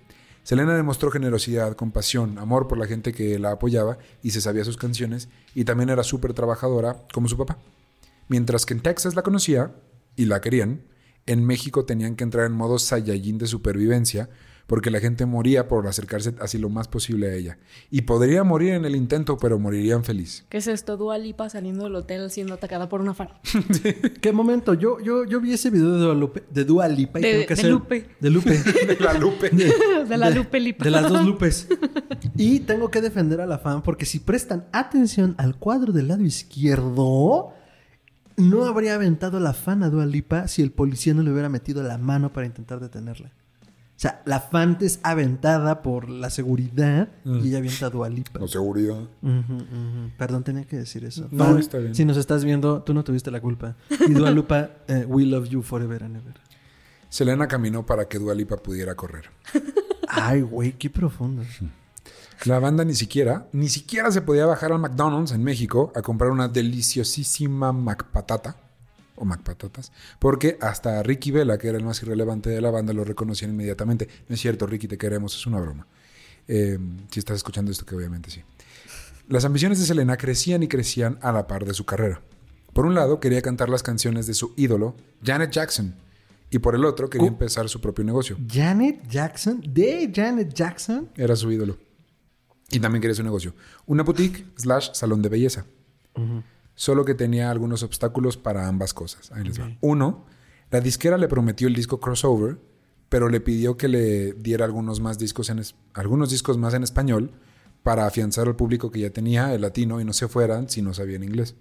A: Selena demostró generosidad, compasión, amor por la gente que la apoyaba y se sabía sus canciones. Y también era súper trabajadora como su papá. Mientras que en Texas la conocía y la querían, en México tenían que entrar en modo Saiyajin de supervivencia porque la gente moría por acercarse así lo más posible a ella. Y podría morir en el intento, pero morirían feliz.
B: ¿Qué es esto? Dua Lipa saliendo del hotel siendo atacada por una fan. [laughs]
C: ¿Qué momento? Yo, yo, yo vi ese video de Dua, Lupe- de Dua Lipa y
B: De-
C: tengo que
B: de
C: hacer-
B: Lupe.
C: De Lupe. [laughs]
A: De la Lupe.
B: De la
C: De-
B: Lupe Lipa.
C: De las dos Lupes. [laughs] Y tengo que defender a la fan porque si prestan atención al cuadro del lado izquierdo, no habría aventado la fan a Dua Lipa si el policía no le hubiera metido la mano para intentar detenerla. O sea, la fan es aventada por la seguridad y ella avienta a Dua Lipa.
A: No, seguridad.
C: Perdón, tenía que decir eso.
A: No,
C: Fan,
A: está bien.
C: Si nos estás viendo, tú no tuviste la culpa. Y Dua Lipa, [laughs] eh, we love you forever and ever.
A: Selena caminó para que Dua Lipa pudiera correr.
C: Ay, güey, qué profundo.
A: La banda ni siquiera, ni siquiera se podía bajar al McDonald's en México a comprar una deliciosísima McPatata o McPatatas, porque hasta Ricky Vela, que era el más irrelevante de la banda, lo reconocían inmediatamente. No es cierto, Ricky, te queremos, es una broma. Eh, si estás escuchando esto, que obviamente sí. Las ambiciones de Selena crecían y crecían a la par de su carrera. Por un lado, quería cantar las canciones de su ídolo, Janet Jackson, y por el otro, quería
C: ¿Cómo?
A: empezar su propio negocio.
C: Janet Jackson, de Janet Jackson.
A: Era su ídolo. Y también quería su negocio. Una boutique slash salón de belleza. Solo que tenía algunos obstáculos para ambas cosas. Ahí les va. Uno, la disquera le prometió el disco crossover, pero le pidió que le diera algunos más discos en es- algunos discos más en español para afianzar al público que ya tenía el latino y no se fueran si no sabían inglés.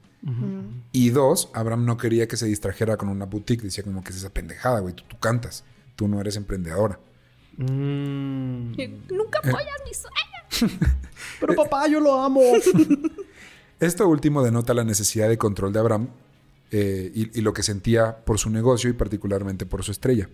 A: Y dos, Abraham no quería que se distrajera con una boutique. Decía como que es esa pendejada, güey. Tú, tú cantas. Tú no eres emprendedora.
C: Mm.
B: Nunca apoyas mi sueño. [laughs]
C: Pero papá, yo lo amo. [laughs]
A: Esto último denota la necesidad de control de Abraham eh, y, y lo que sentía por su negocio y particularmente por su estrella.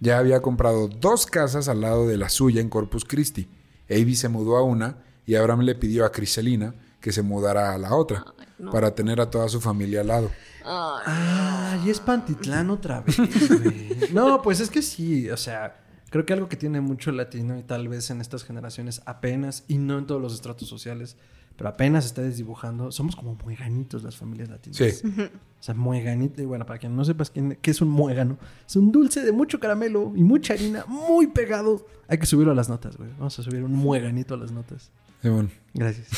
A: Ya había comprado dos casas al lado de la suya en Corpus Christi. Avi se mudó a una y Abraham le pidió a Criselina que se mudara a la otra
B: no.
A: para tener a toda su familia al lado.
B: Ay,
C: Ah, y es Pantitlán otra vez, güey. No, pues es que sí, o sea, creo que algo que tiene mucho latino y tal vez en estas generaciones apenas, y no en todos los estratos sociales, pero apenas está desdibujando, somos como mueganitos las familias latinas.
A: Sí.
C: O sea, mueganito, y bueno, para quien no sepas quién- qué es un muégano, es un dulce de mucho caramelo y mucha harina, muy pegado. Hay que subirlo a las notas, güey. Vamos a subir un mueganito a las notas.
A: Simón.
C: Gracias.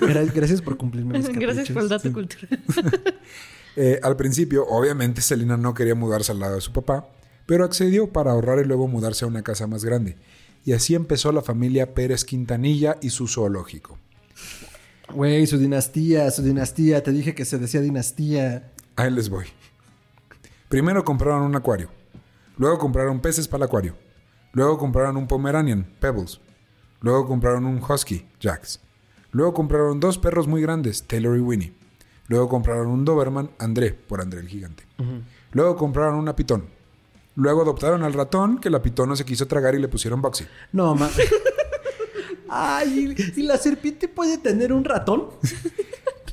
C: Gra- Gracias por cumplirme mis [laughs]
B: Gracias por el dato cultural. [laughs]
A: Eh, al principio, obviamente, Selena no quería mudarse al lado de su papá, pero accedió para ahorrar y luego mudarse a una casa más grande. Y así empezó la familia Pérez Quintanilla y su zoológico.
C: Güey, su dinastía, su dinastía. Te dije que se decía dinastía.
A: Ahí les voy. Primero compraron un acuario. Luego compraron peces para el acuario. Luego compraron un Pomeranian, Pebbles. Luego compraron un Husky, Jax. Luego compraron dos perros muy grandes, Taylor y Winnie. Luego compraron un Doberman, André, por André el gigante. Luego compraron una pitón. Luego adoptaron al ratón, que la pitón no se quiso tragar y le pusieron Boxy.
C: No, ma. [laughs] Ay, ¿y la serpiente puede tener un ratón?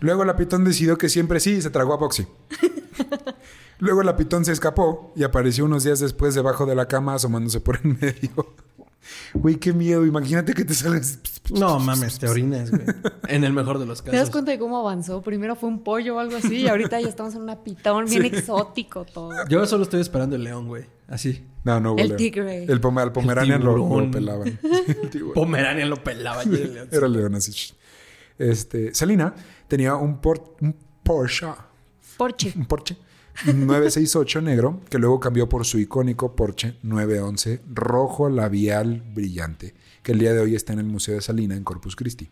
A: Luego la pitón decidió que siempre sí y se tragó a Boxy. Luego la pitón se escapó y apareció unos días después debajo de la cama asomándose por en medio. Güey, qué miedo. Imagínate que te salgas.
C: No mames, te orinas, güey. En el mejor de los
B: ¿Te das
C: casos.
B: cuenta de cómo avanzó? Primero fue un pollo o algo así y ahorita ya estamos en una pitón bien exótico todo.
C: Yo solo estoy esperando el león, güey. Así.
A: No, no,
B: El
A: güey.
B: tigre.
A: El, poma- el Pomeranian lo, pelaban. [laughs] El tiburón.
C: Pomerania lo pelaba. y el león.
A: Era el león así. Este, Selina tenía un, por- un Porsche.
B: Porche.
A: Un Porsche 968 negro que luego cambió por su icónico Porsche 911 rojo labial brillante que el día de hoy está en el Museo de Salina en Corpus Christi.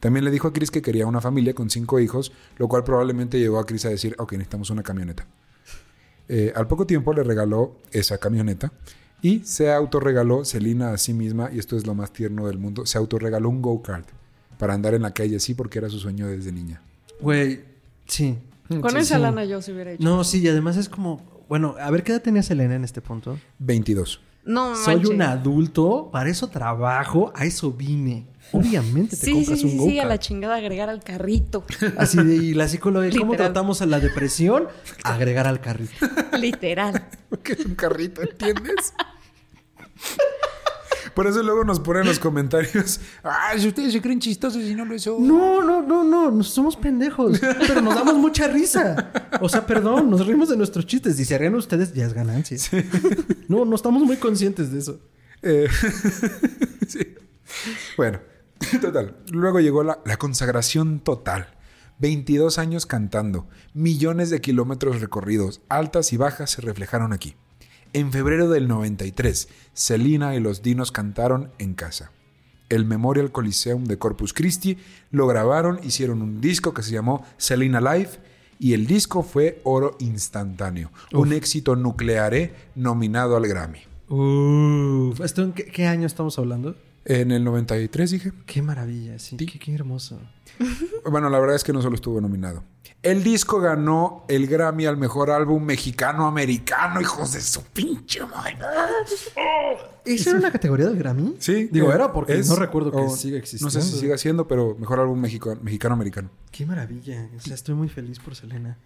A: También le dijo a Chris que quería una familia con cinco hijos, lo cual probablemente llevó a Chris a decir, ok, necesitamos una camioneta. Eh, al poco tiempo le regaló esa camioneta y se autorregaló Selina a sí misma, y esto es lo más tierno del mundo, se autorregaló un go-kart para andar en la calle así porque era su sueño desde niña.
C: Güey, sí.
B: Con
C: Sí,
B: esa
C: sí.
B: lana yo se hubiera hecho.
C: No, sí, y además es como... Bueno, a ver, ¿qué edad tenía Selena en este punto?
A: 22.
B: No,
C: Soy un adulto, para eso trabajo, a eso vine. Obviamente te
B: Sí,
C: compras
B: sí,
C: un
B: sí, sí, a la chingada agregar al carrito.
C: Así de, y la psicóloga, ¿cómo
B: Literal.
C: tratamos a la depresión? Agregar al carrito.
B: Literal. [laughs]
A: Porque es un carrito, ¿entiendes? [laughs] Por eso luego nos ponen en los comentarios. Ay, si ustedes se creen chistosos y no lo son.
C: No, no, no, no, no somos pendejos, pero nos damos mucha risa. O sea, perdón, nos rimos de nuestros chistes. Si se ríen ustedes, ya es ganancia. No, no estamos muy conscientes de eso.
A: Eh, [laughs] sí. Bueno, total. Luego llegó la, la consagración total. 22 años cantando, millones de kilómetros recorridos, altas y bajas se reflejaron aquí. En febrero del 93, Selina y los Dinos cantaron en casa. El Memorial Coliseum de Corpus Christi lo grabaron, hicieron un disco que se llamó Selena Live y el disco fue oro instantáneo, un éxito nuclear nominado al Grammy.
C: Uf, ¿esto en qué, qué año estamos hablando?
A: En el 93 dije.
C: Qué maravilla, sí. Qué, qué hermoso. [laughs]
A: Bueno, la verdad es que no solo estuvo nominado. El disco ganó el Grammy al mejor álbum mexicano-americano, hijos de su pinche madre.
C: ¿Esa era una categoría del Grammy?
A: Sí.
C: Digo,
A: eh,
C: era porque
A: es-
C: no recuerdo que siga existiendo.
A: No sé si siga siendo, pero mejor álbum mexicano-americano.
C: Qué maravilla. O sea, estoy muy feliz por Selena.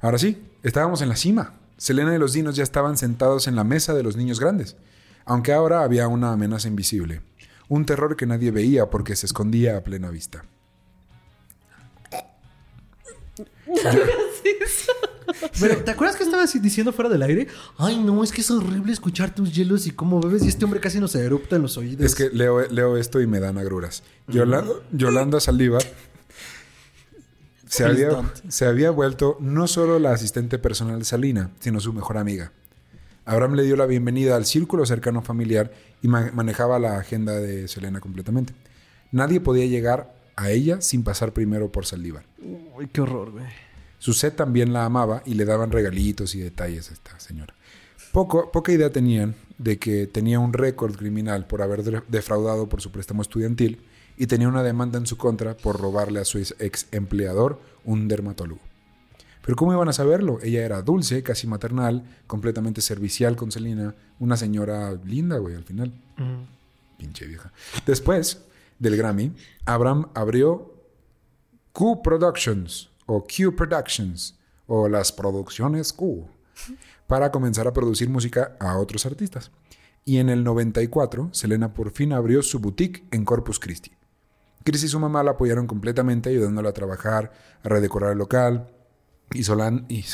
A: Ahora sí, estábamos en la cima. Selena y los dinos ya estaban sentados en la mesa de los niños grandes. Aunque ahora había una amenaza invisible. Un terror que nadie veía porque se escondía a plena vista. [laughs]
C: Pero, ¿te acuerdas que estabas diciendo fuera del aire? Ay, no, es que es horrible escuchar tus hielos y cómo bebes y este hombre casi nos erupta en los oídos.
A: Es que leo, leo esto y me dan agruras. Yola- Yolanda Saldívar se había, se había vuelto no solo la asistente personal de Salina, sino su mejor amiga. Abraham le dio la bienvenida al círculo cercano familiar y ma- manejaba la agenda de Selena completamente. Nadie podía llegar a ella sin pasar primero por Saldívar.
C: Uy, qué horror, güey.
A: Su set también la amaba y le daban regalitos y detalles a esta señora. Poco, poca idea tenían de que tenía un récord criminal por haber de- defraudado por su préstamo estudiantil y tenía una demanda en su contra por robarle a su ex empleador un dermatólogo. Pero ¿cómo iban a saberlo? Ella era dulce, casi maternal, completamente servicial con Selena, una señora linda, güey, al final. Pinche vieja. Después del Grammy, Abraham abrió Q Productions o Q Productions o las producciones Q para comenzar a producir música a otros artistas. Y en el 94, Selena por fin abrió su boutique en Corpus Christi. Chris y su mamá la apoyaron completamente, ayudándola a trabajar, a redecorar el local. Y, Solan, y,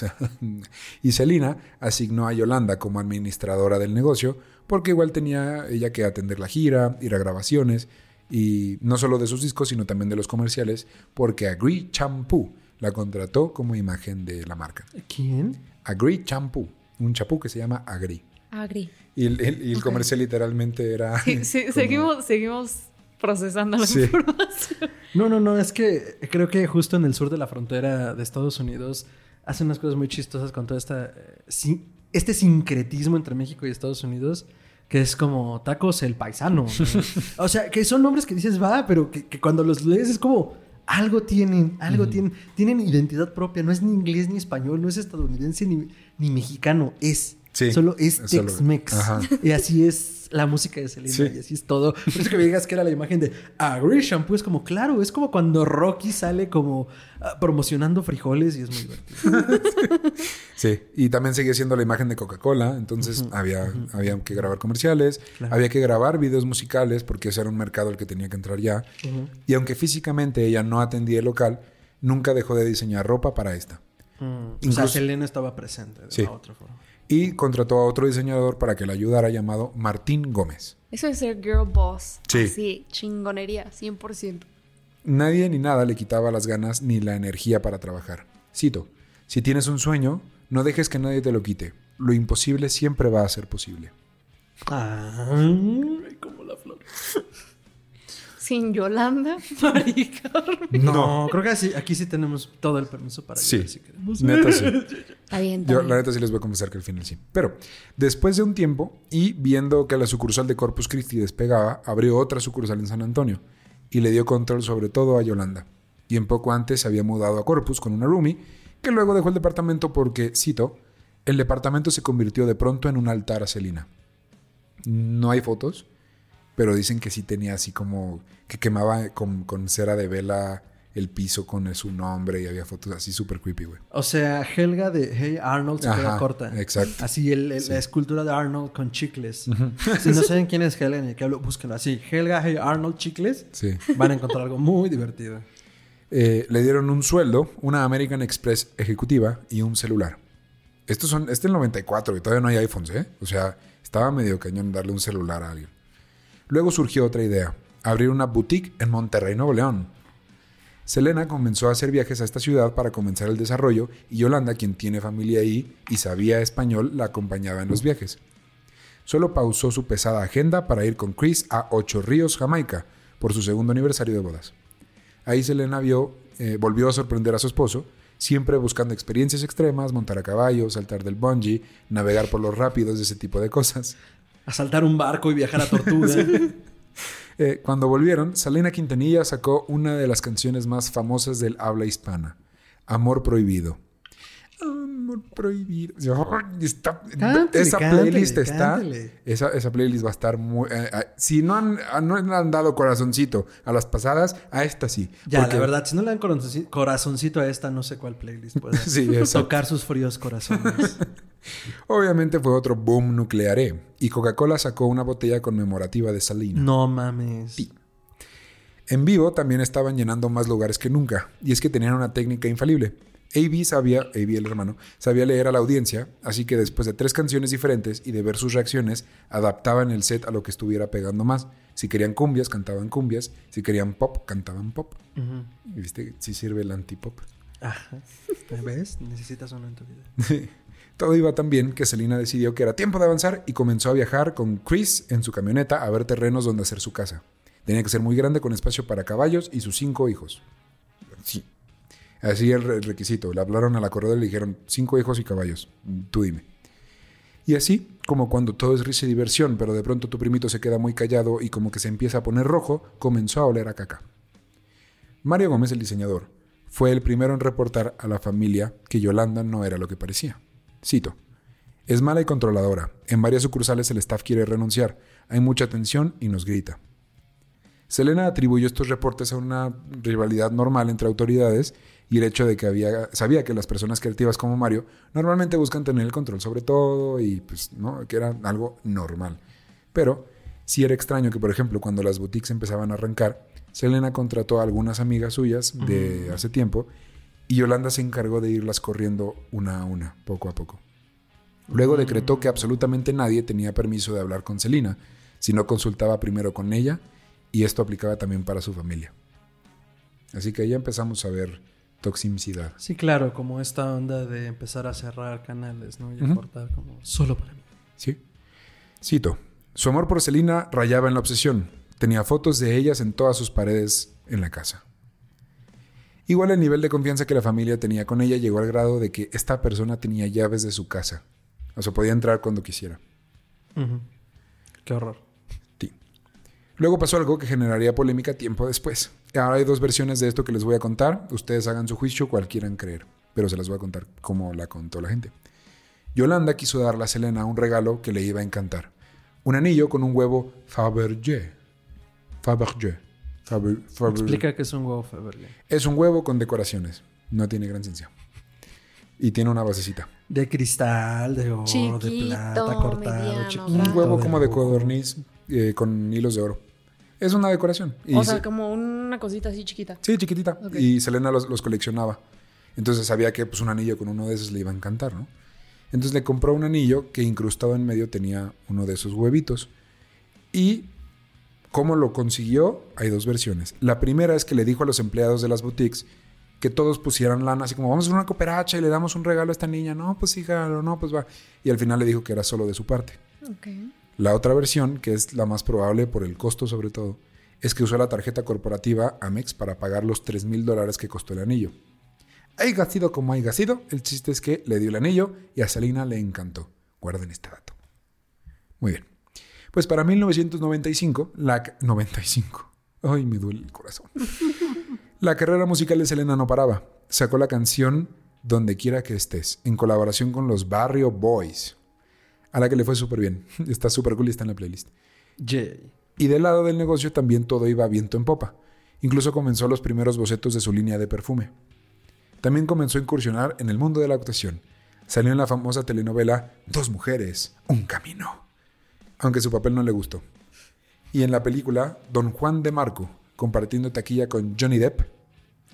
A: [laughs] y Selena asignó a Yolanda como administradora del negocio, porque igual tenía ella que atender la gira, ir a grabaciones, y no solo de sus discos, sino también de los comerciales, porque Agree Shampoo la contrató como imagen de la marca.
C: ¿Quién?
A: Agree Shampoo, un champú que se llama Agree.
B: Agri.
A: Y el, el- y el
B: Ok.
A: comercial literalmente era...
B: Sí, sí,
A: como-
B: seguimos, seguimos procesando la
A: Sí.
B: información.
C: No, no, no, es que creo que justo en el sur de la frontera de Estados Unidos hacen unas cosas muy chistosas con todo esta, eh, este sincretismo entre México y Estados Unidos, que es como tacos el paisano. ¿no? [laughs] o sea, que son nombres que dices, va, pero que, que cuando los lees es como, algo tienen, algo tienen, tienen identidad propia, no es ni inglés ni español, no es estadounidense ni, ni mexicano, es.
A: Sí,
C: Solo es Tex-Mex. Y así es la música de Selena
A: Sí.
C: y así es todo. Por eso que me digas que era la imagen de Agree Shampoo es como, claro, es como cuando Rocky sale como ah, promocionando frijoles y es muy divertido. [laughs]
A: Sí, y también seguía siendo la imagen de Coca-Cola, entonces había, había que grabar comerciales, había que grabar videos musicales porque ese era un mercado al que tenía que entrar ya. Y aunque físicamente ella no atendía el local, nunca dejó de diseñar ropa para esta.
C: Mm. O sea, Selena estaba presente de
A: Sí.
C: una u otra forma.
A: Y contrató a otro diseñador para que la ayudara llamado Martín Gómez.
B: Eso es ser girl boss.
A: Sí.
B: Así, chingonería, 100%.
A: Nadie ni nada le quitaba las ganas ni la energía para trabajar. Cito, si tienes un sueño, no dejes que nadie te lo quite. Lo imposible siempre va a ser posible.
C: Ay, como la flor.
B: Sin Yolanda, [laughs] Mari Carmen.
C: No, creo que así- aquí sí tenemos todo el permiso para
A: Sí.
C: si queremos.
A: Neta sí.
B: Está bien, está
A: Yo,
B: bien.
A: la neta, sí les voy a confesar que al final sí. Pero, después de un tiempo y viendo que la sucursal de Corpus Christi despegaba, abrió otra sucursal en San Antonio y le dio control sobre todo a Yolanda. Y en poco antes se había mudado a Corpus con una roomie que luego dejó el departamento porque, cito, el departamento se convirtió de pronto en un altar a Celina. No hay fotos, pero dicen que sí tenía así como que quemaba con, con cera de vela el piso con su nombre y había fotos así súper creepy, güey.
C: O sea, Helga de Hey Arnold se queda
A: Ajá,
C: corta.
A: exacto.
C: Así el- el- la escultura de Arnold con chicles. Si no saben quién es Helga ni qué hablo, búsquenlo así. Helga Hey Arnold chicles.
A: Sí.
C: Van a encontrar algo muy divertido.
A: Eh, le dieron un sueldo, una American Express ejecutiva y un celular. Estos son, este es el 94 y todavía no hay iPhones, ¿eh? O sea, estaba medio cañón darle un celular a alguien. Luego surgió otra idea, abrir una boutique en Monterrey, Nuevo León. Selena comenzó a hacer viajes a esta ciudad para comenzar el desarrollo y Yolanda, quien tiene familia ahí y sabía español, la acompañaba en los viajes. Solo pausó su pesada agenda para ir con Chris a Ocho Ríos, Jamaica, por su segundo aniversario de bodas. Ahí Selena vio, eh, volvió a sorprender a su esposo, siempre buscando experiencias extremas, montar a caballo, saltar del bungee, navegar por los rápidos, ese tipo de cosas.
C: Asaltar un barco y viajar a [laughs] Tortuga.
A: Eh, cuando volvieron, Selena Quintanilla sacó una de las canciones más famosas del habla hispana, Amor Prohibido. Amor Prohibido. Ay, está-
C: Cántale,
A: esa
C: cántale,
A: playlist está. Esa, esa playlist va a estar muy. eh, eh, si no han, ah, no le han dado corazoncito a las pasadas, a esta sí.
C: ya,
A: Porque-
C: la verdad, si no le dan corazonci- corazoncito a esta, no sé cuál playlist puede [laughs]
A: Sí,
C: tocar sus fríos corazones. [laughs]
A: Obviamente fue otro boom nuclearé y Coca-Cola sacó una botella conmemorativa de Salina.
C: no mames.
A: En vivo también estaban llenando más lugares que nunca y es que tenían una técnica infalible. AB sabía, AB el hermano, sabía leer a la audiencia, así que después de tres canciones diferentes y de ver sus reacciones, adaptaban el set a lo que estuviera pegando más. Si querían cumbias, cantaban cumbias. Si querían pop, cantaban pop. ¿Y ¿Viste? Sí sirve el antipop.
C: Ajá. ¿Ves? Necesitas uno en tu vida. [laughs]
A: Todo iba tan bien que Selena decidió que era tiempo de avanzar y comenzó a viajar con Chris en su camioneta a ver terrenos donde hacer su casa. Tenía que ser muy grande con espacio para caballos y sus cinco hijos. Sí. Así el re- requisito. Le hablaron a la corredora y le dijeron cinco hijos y caballos. Tú dime. Y así, como cuando todo es risa y diversión, pero de pronto tu primito se queda muy callado y como que se empieza a poner rojo, comenzó a oler a caca. Mario Gómez, el diseñador, fue el primero en reportar a la familia que Yolanda no era lo que parecía. Cito. Es mala y controladora. En varias sucursales el staff quiere renunciar. Hay mucha tensión y nos grita. Selena atribuyó estos reportes a una rivalidad normal entre autoridades y el hecho de que había, sabía que las personas creativas como Mario normalmente buscan tener el control sobre todo y pues no, que era algo normal. Pero sí era extraño que, por ejemplo, cuando las boutiques empezaban a arrancar, Selena contrató a algunas amigas suyas de hace tiempo y Yolanda se encargó de irlas corriendo una a una, poco a poco. Luego decretó que absolutamente nadie tenía permiso de hablar con Selena, si no consultaba primero con ella, y esto aplicaba también para su familia. Así que ya empezamos a ver toxicidad.
C: Sí, claro, como esta onda de empezar a cerrar canales, ¿no? Y a
A: Ujú.
C: cortar como solo para mí.
A: ¿Sí? Cito. Su amor por Selena rayaba en la obsesión. Tenía fotos de ellas en todas sus paredes en la casa. Igual el nivel de confianza que la familia tenía con ella llegó al grado de que esta persona tenía llaves de su casa. O sea, podía entrar cuando quisiera.
C: Qué horror.
A: Sí. Luego pasó algo que generaría polémica tiempo después. Ahora hay dos versiones de esto que les voy a contar. Ustedes hagan su juicio cual quieran creer. Pero se las voy a contar como la contó la gente. Yolanda quiso darle a Selena un regalo que le iba a encantar. un anillo con un huevo Fabergé. Fabergé. Faber- Faber-
C: Explica que es un huevo Fabergé.
A: Es un huevo con decoraciones. No tiene gran ciencia. Y tiene una basecita.
C: De cristal, de oro, de plata, cortado,
B: mediano.
A: Un huevo como de codorniz eh, con hilos de oro. Es una decoración. Y
B: O
A: se-
B: sea, como una cosita así chiquita.
A: Sí, chiquitita. Y Selena los, los coleccionaba. Entonces sabía que pues, un anillo con uno de esos le iba a encantar, ¿no? Entonces le compró un anillo que incrustado en medio tenía uno de esos huevitos. Y cómo lo consiguió, hay dos versiones. La primera es que le dijo a los empleados de las boutiques que todos pusieran lana, así como vamos a hacer una cooperacha y le damos un regalo a esta niña. No, pues hija, no, pues va. Y al final le dijo que era solo de su parte.
B: Ok.
A: La otra versión, que es la más probable por el costo sobre todo, es que usó la tarjeta corporativa Amex para pagar los 3 mil dólares que costó el anillo. Haya sido como haya sido, el chiste es que le dio el anillo y a Selena le encantó. Guarden este dato. Muy bien. Pues para 1995, la... ca- 95. Ay, me duele el corazón. [laughs] La carrera musical de Selena no paraba. Sacó la canción Donde quiera que estés, en colaboración con los Barrio Boys, a la que le fue súper bien. [laughs] Está súper cool y está en la playlist. Y del lado del negocio también todo iba viento en popa. Incluso comenzó los primeros bocetos de su línea de perfume. También comenzó a incursionar en el mundo de la actuación. Salió en la famosa telenovela Dos mujeres, un camino. Aunque su papel no le gustó. Y en la película Don Juan de Marco, compartiendo taquilla con Johnny Depp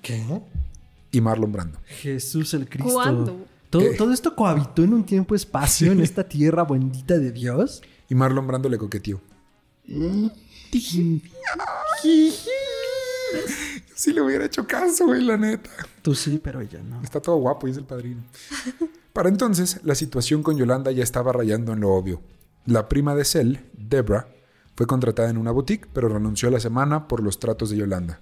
C: ¿Qué?
A: y Marlon Brando.
C: Jesús el Cristo.
B: ¿Cuándo?
C: ¿Todo, esto cohabitó en un tiempo-espacio en esta tierra bendita de Dios.
A: Y Marlon Brando le coqueteó. Si le hubiera hecho caso, güey, la neta.
C: Tú sí, pero ella no.
A: Está todo guapo, dice el padrino. Para entonces, la situación con Yolanda ya estaba rayando en lo obvio. La prima de Cell, Debra, fue contratada en una boutique, pero renunció a la semana por los tratos de Yolanda.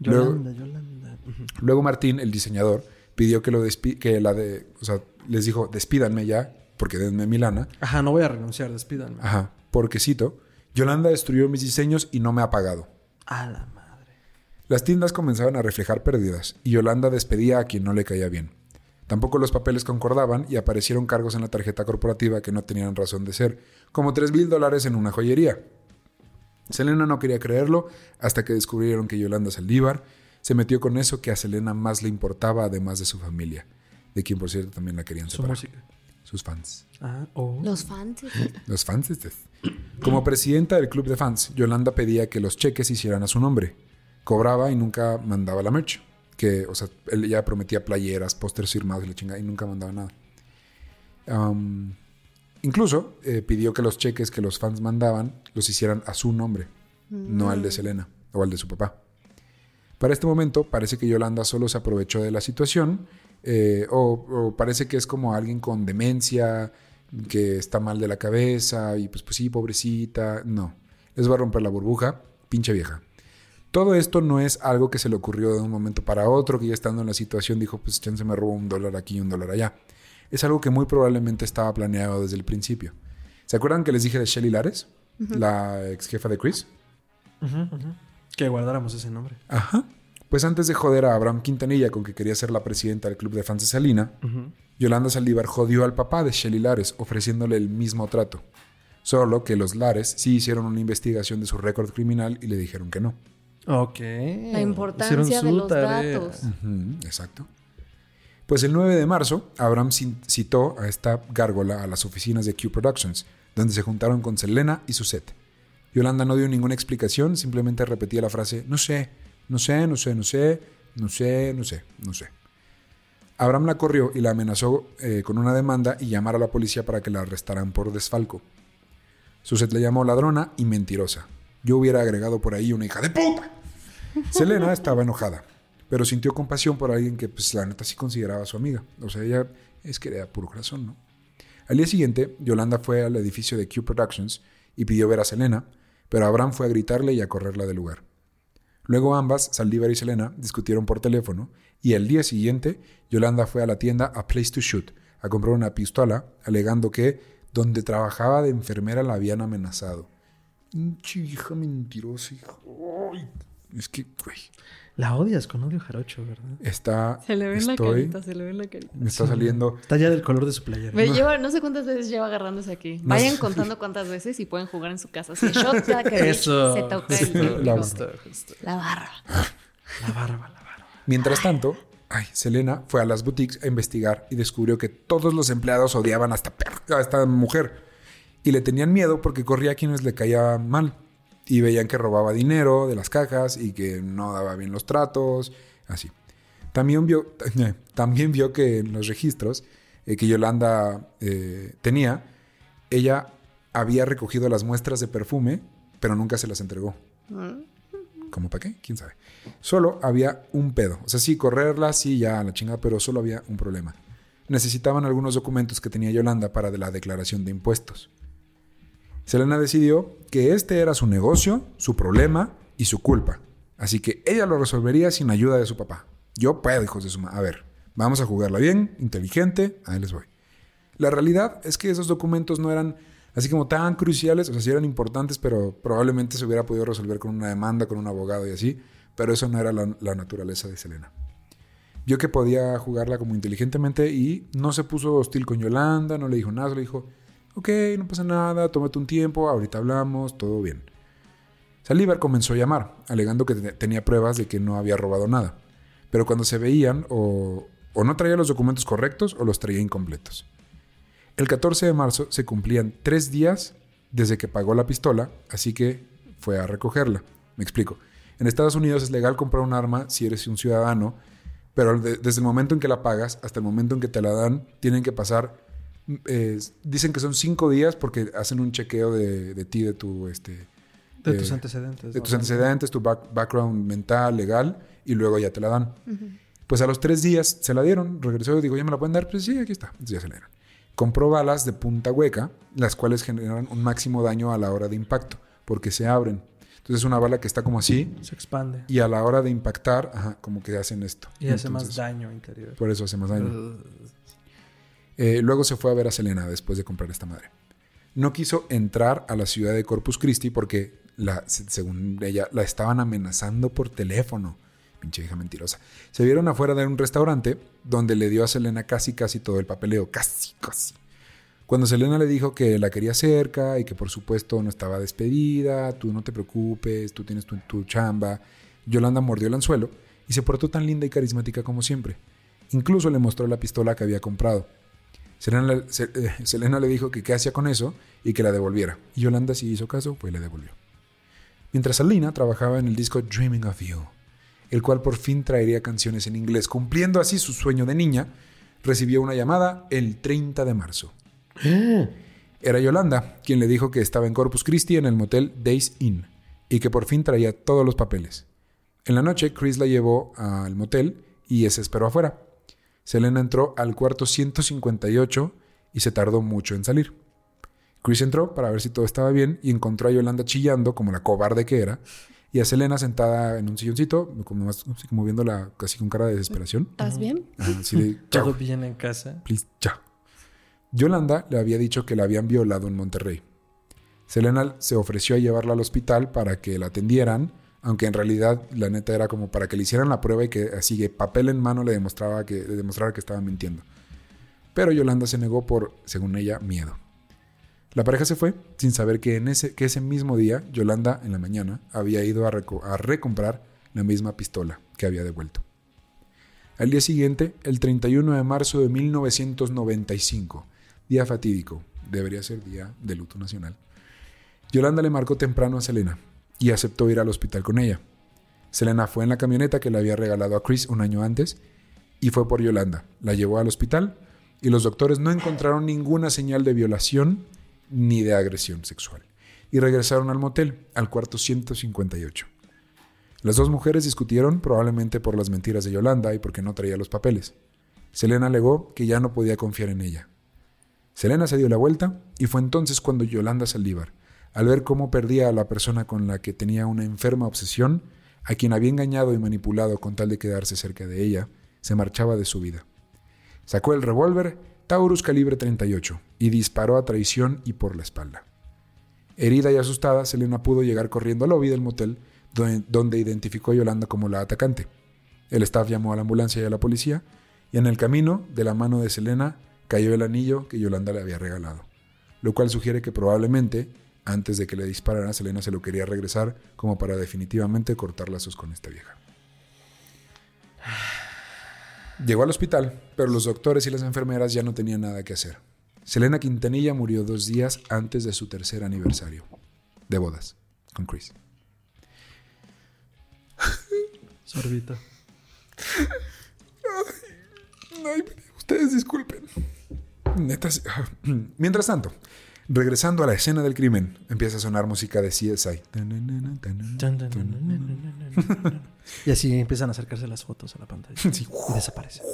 A: Luego-
C: Yolanda, Yolanda.
A: Luego Martín, el diseñador, pidió que lo despi- que la de, o sea, les dijo, despídanme ya, porque denme mi lana.
C: Ajá, no voy a renunciar, despídanme.
A: Ajá, porque cito, Yolanda destruyó mis diseños y no me ha pagado.
C: A la madre.
A: Las tiendas comenzaban a reflejar pérdidas y Yolanda despedía a quien no le caía bien. Tampoco los papeles concordaban y aparecieron cargos en la tarjeta corporativa que no tenían razón de ser, como 3 mil dólares en una joyería. Selena no quería creerlo hasta que descubrieron que Yolanda Saldívar se metió con eso que a Selena más le importaba además de su familia, de quien por cierto también la querían
C: Su
A: separar.
C: música.
A: Sus fans.
C: Ah, oh.
B: Los fans.
A: Los fans. Como presidenta del club de fans, Yolanda pedía que los cheques se hicieran a su nombre. Cobraba y nunca mandaba la merch. Que, o sea, él- ella prometía playeras, pósters firmados y la chingada y nunca mandaba nada. Incluso eh, pidió que los cheques que los fans mandaban los hicieran a su nombre, no al de Selena o al de su papá. Para este momento parece que Yolanda solo se aprovechó de la situación eh, o, o parece que es como alguien con demencia, que está mal de la cabeza y pues, pues sí, pobrecita. No, les va a romper la burbuja, pinche vieja. Todo esto no es algo que se le ocurrió de un momento para otro, que ya estando en la situación dijo, pues chance me robo un dólar aquí y un dólar allá. Es algo que muy probablemente estaba planeado desde el principio. ¿Se acuerdan que les dije de Shelly Lares? La ex jefa de Chris.
C: Que guardáramos ese nombre.
A: Ajá. Pues antes de joder a Abraham Quintanilla con que quería ser la presidenta del club de fans de Salina. Yolanda Saldívar jodió al papá de Shelly Lares ofreciéndole el mismo trato. Solo que los Lares sí hicieron una investigación de su récord criminal y le dijeron que no.
C: Ok.
B: La importancia de los
C: tarea.
B: datos.
A: Exacto. Pues el 9 de marzo, Abraham citó a esta gárgola a las oficinas de Q Productions, donde se juntaron con Selena y su set. Yolanda no dio ninguna explicación, simplemente repetía la frase, no sé, no sé, no sé, no sé, no sé, no sé, no sé. Abraham la corrió y la amenazó eh, con una demanda y llamar a la policía para que la arrestaran por desfalco. Suset le llamó ladrona y mentirosa. Yo hubiera agregado por ahí una hija de puta. [laughs] Selena estaba enojada, pero sintió compasión por alguien que, pues, la neta sí consideraba su amiga. O sea, ella es que era puro corazón, ¿no? Al día siguiente, Yolanda fue al edificio de Q Productions y pidió ver a Selena, pero Abraham fue a gritarle y a correrla del lugar. Luego ambas, Saldívar y Selena, discutieron por teléfono y al día siguiente, Yolanda fue a la tienda A Place to Shoot a comprar una pistola, alegando que donde trabajaba de enfermera la habían amenazado. Pinche hija mentirosa, Es que, güey,
C: La odias con odio jarocho, ¿verdad?
A: está.
B: Se le ve en la
A: estoy-
B: carita, se le ve en la carita.
A: Me está saliendo.
C: Está ya del color de su playera.
B: Me lleva, no sé cuántas veces lleva agarrándose aquí. Vayan contando cuántas veces y pueden jugar en su casa. Si [laughs] que
C: Eso.
B: se toca el
A: Sí, la-
C: Justo, justo.
B: La
C: barba, la barba.
A: Mientras tanto, ay, Selena fue a las boutiques a investigar y descubrió que todos los empleados odiaban a esta, a esta mujer y le tenían miedo porque corría a quienes le caía mal y veían que robaba dinero de las cajas y que no daba bien los tratos, así. También vio, [laughs] también vio que en los registros eh, que Yolanda eh, tenía, ella había recogido las muestras de perfume, pero nunca se las entregó. ¿Cómo para qué? ¿Quién sabe? Solo había un pedo. O sea, sí, correrla, sí, ya, la chingada, pero solo había un problema. Necesitaban algunos documentos que tenía Yolanda para la declaración de impuestos. Selena decidió que este era su negocio, su problema y su culpa. Así que ella lo resolvería sin ayuda de su papá. Yo puedo, hijos de su madre. A ver, vamos a jugarla bien, inteligente, ahí les voy. La realidad es que esos documentos no eran así como tan cruciales, o sea, sí eran importantes, pero probablemente se hubiera podido resolver con una demanda, con un abogado y así, pero eso no era la, la naturaleza de Selena. Vio que podía jugarla como inteligentemente y no se puso hostil con Yolanda, no le dijo nada, le dijo, ok, no pasa nada, tómate un tiempo, ahorita hablamos, todo bien. Salivar comenzó a llamar, alegando que te- tenía pruebas de que no había robado nada, pero cuando se veían o, o no traía los documentos correctos o los traía incompletos. El 14 de marzo se cumplían tres días desde que pagó la pistola, así que fue a recogerla. Me explico. En Estados Unidos es legal comprar un arma si eres un ciudadano, pero de- desde el momento en que la pagas hasta el momento en que te la dan, tienen que pasar. Eh, dicen que son cinco días porque hacen un chequeo de, de ti, de tu este,
C: De tus antecedentes.
A: de
C: ¿no?
A: tus antecedentes, tu back- background mental, legal, y luego ya te la dan. Pues a los tres días se la dieron, regresó y dijo, ¿ya me la pueden dar? Pues sí, aquí está. Entonces ya se la dieron. Compró balas de punta hueca, las cuales generan un máximo daño a la hora de impacto, porque se abren. Entonces es una bala que está como así,
C: Se expande.
A: y a la hora de impactar, ajá, como que hacen esto.
C: Y hace más daño interior.
A: Por eso hace más daño. Eh, luego se fue a ver a Selena después de comprar esta madre. No quiso entrar a la ciudad de Corpus Christi porque, según ella, la estaban amenazando por teléfono. Pinche hija mentirosa. Se vieron afuera de un restaurante donde le dio a Selena casi, casi todo el papeleo. Casi, casi. Cuando Selena le dijo que la quería cerca y que por supuesto no estaba despedida, tú no te preocupes, tú tienes tu chamba, Yolanda mordió el anzuelo y se portó tan linda y carismática como siempre. Incluso le mostró la pistola que había comprado. Selena, le- Se- eh, [laughs] Selena le dijo que qué hacía con eso y que la devolviera. Y Yolanda sí hizo caso, pues le devolvió. Mientras Alina trabajaba en el disco Dreaming of You, el cual por fin traería canciones en inglés, cumpliendo así su sueño de niña, recibió una llamada el 30 de marzo. [gasps] Era Yolanda quien le dijo que estaba en Corpus Christi en el motel Days Inn y que por fin traía todos los papeles. En la noche, Chris la llevó al motel y se esperó afuera. Selena entró al cuarto 158 y se tardó mucho en salir. Chris entró para ver si todo estaba bien y encontró a Yolanda chillando como la cobarde que era y a Selena sentada en un silloncito, como, como viéndola casi con cara de desesperación.
B: ¿Estás bien?
A: Ajá, así de, [laughs]
C: Todo
A: "Chao,
C: bien en casa.
A: please, chao". Yolanda le había dicho que la habían violado en Monterrey. Selena se ofreció a llevarla al hospital para que la atendieran, aunque en realidad la neta era como para que le hicieran la prueba y que así de papel en mano le demostraba que, le que estaba mintiendo. Pero Yolanda se negó por, según ella, miedo. La pareja se fue sin saber que, en ese, que ese mismo día, Yolanda, en la mañana, había ido a, a recomprar la misma pistola que había devuelto. Al día siguiente, el 31 de marzo de 1995, día fatídico, debería ser día de luto nacional, Yolanda le marcó temprano a Selena y aceptó ir al hospital con ella. Selena fue en la camioneta que le había regalado a Chris un año antes y fue por Yolanda. La llevó al hospital y los doctores no encontraron ninguna señal de violación ni de agresión sexual. Y regresaron al motel, al cuarto 158. Las dos mujeres discutieron probablemente por las mentiras de Yolanda y porque no traía los papeles. Selena alegó que ya no podía confiar en ella. Selena se dio la vuelta y fue entonces cuando Yolanda Saldívar, al ver cómo perdía a la persona con la que tenía una enferma obsesión, a quien había engañado y manipulado con tal de quedarse cerca de ella, se marchaba de su vida. Sacó el revólver Taurus calibre 38 y disparó a traición y por la espalda. Herida y asustada, Selena pudo llegar corriendo al lobby del motel, donde, donde identificó a Yolanda como la atacante. El staff llamó a la ambulancia y a la policía, y en el camino, de la mano de Selena, cayó el anillo que Yolanda le había regalado, lo cual sugiere que probablemente, antes de que le disparara, Selena se lo quería regresar como para definitivamente cortar lazos con esta vieja. Llegó al hospital, pero los doctores y las enfermeras ya no tenían nada que hacer. Selena Quintanilla murió dos días antes de su tercer aniversario de bodas con Chris.
C: Sorbito.
A: Ay, ustedes disculpen. Neta. [clears throat] Mientras tanto, regresando a la escena del crimen, empieza a sonar música de CSI.
C: Y así empiezan a acercarse las fotos a la pantalla.
A: Sí.
C: Y desaparece. [laughs]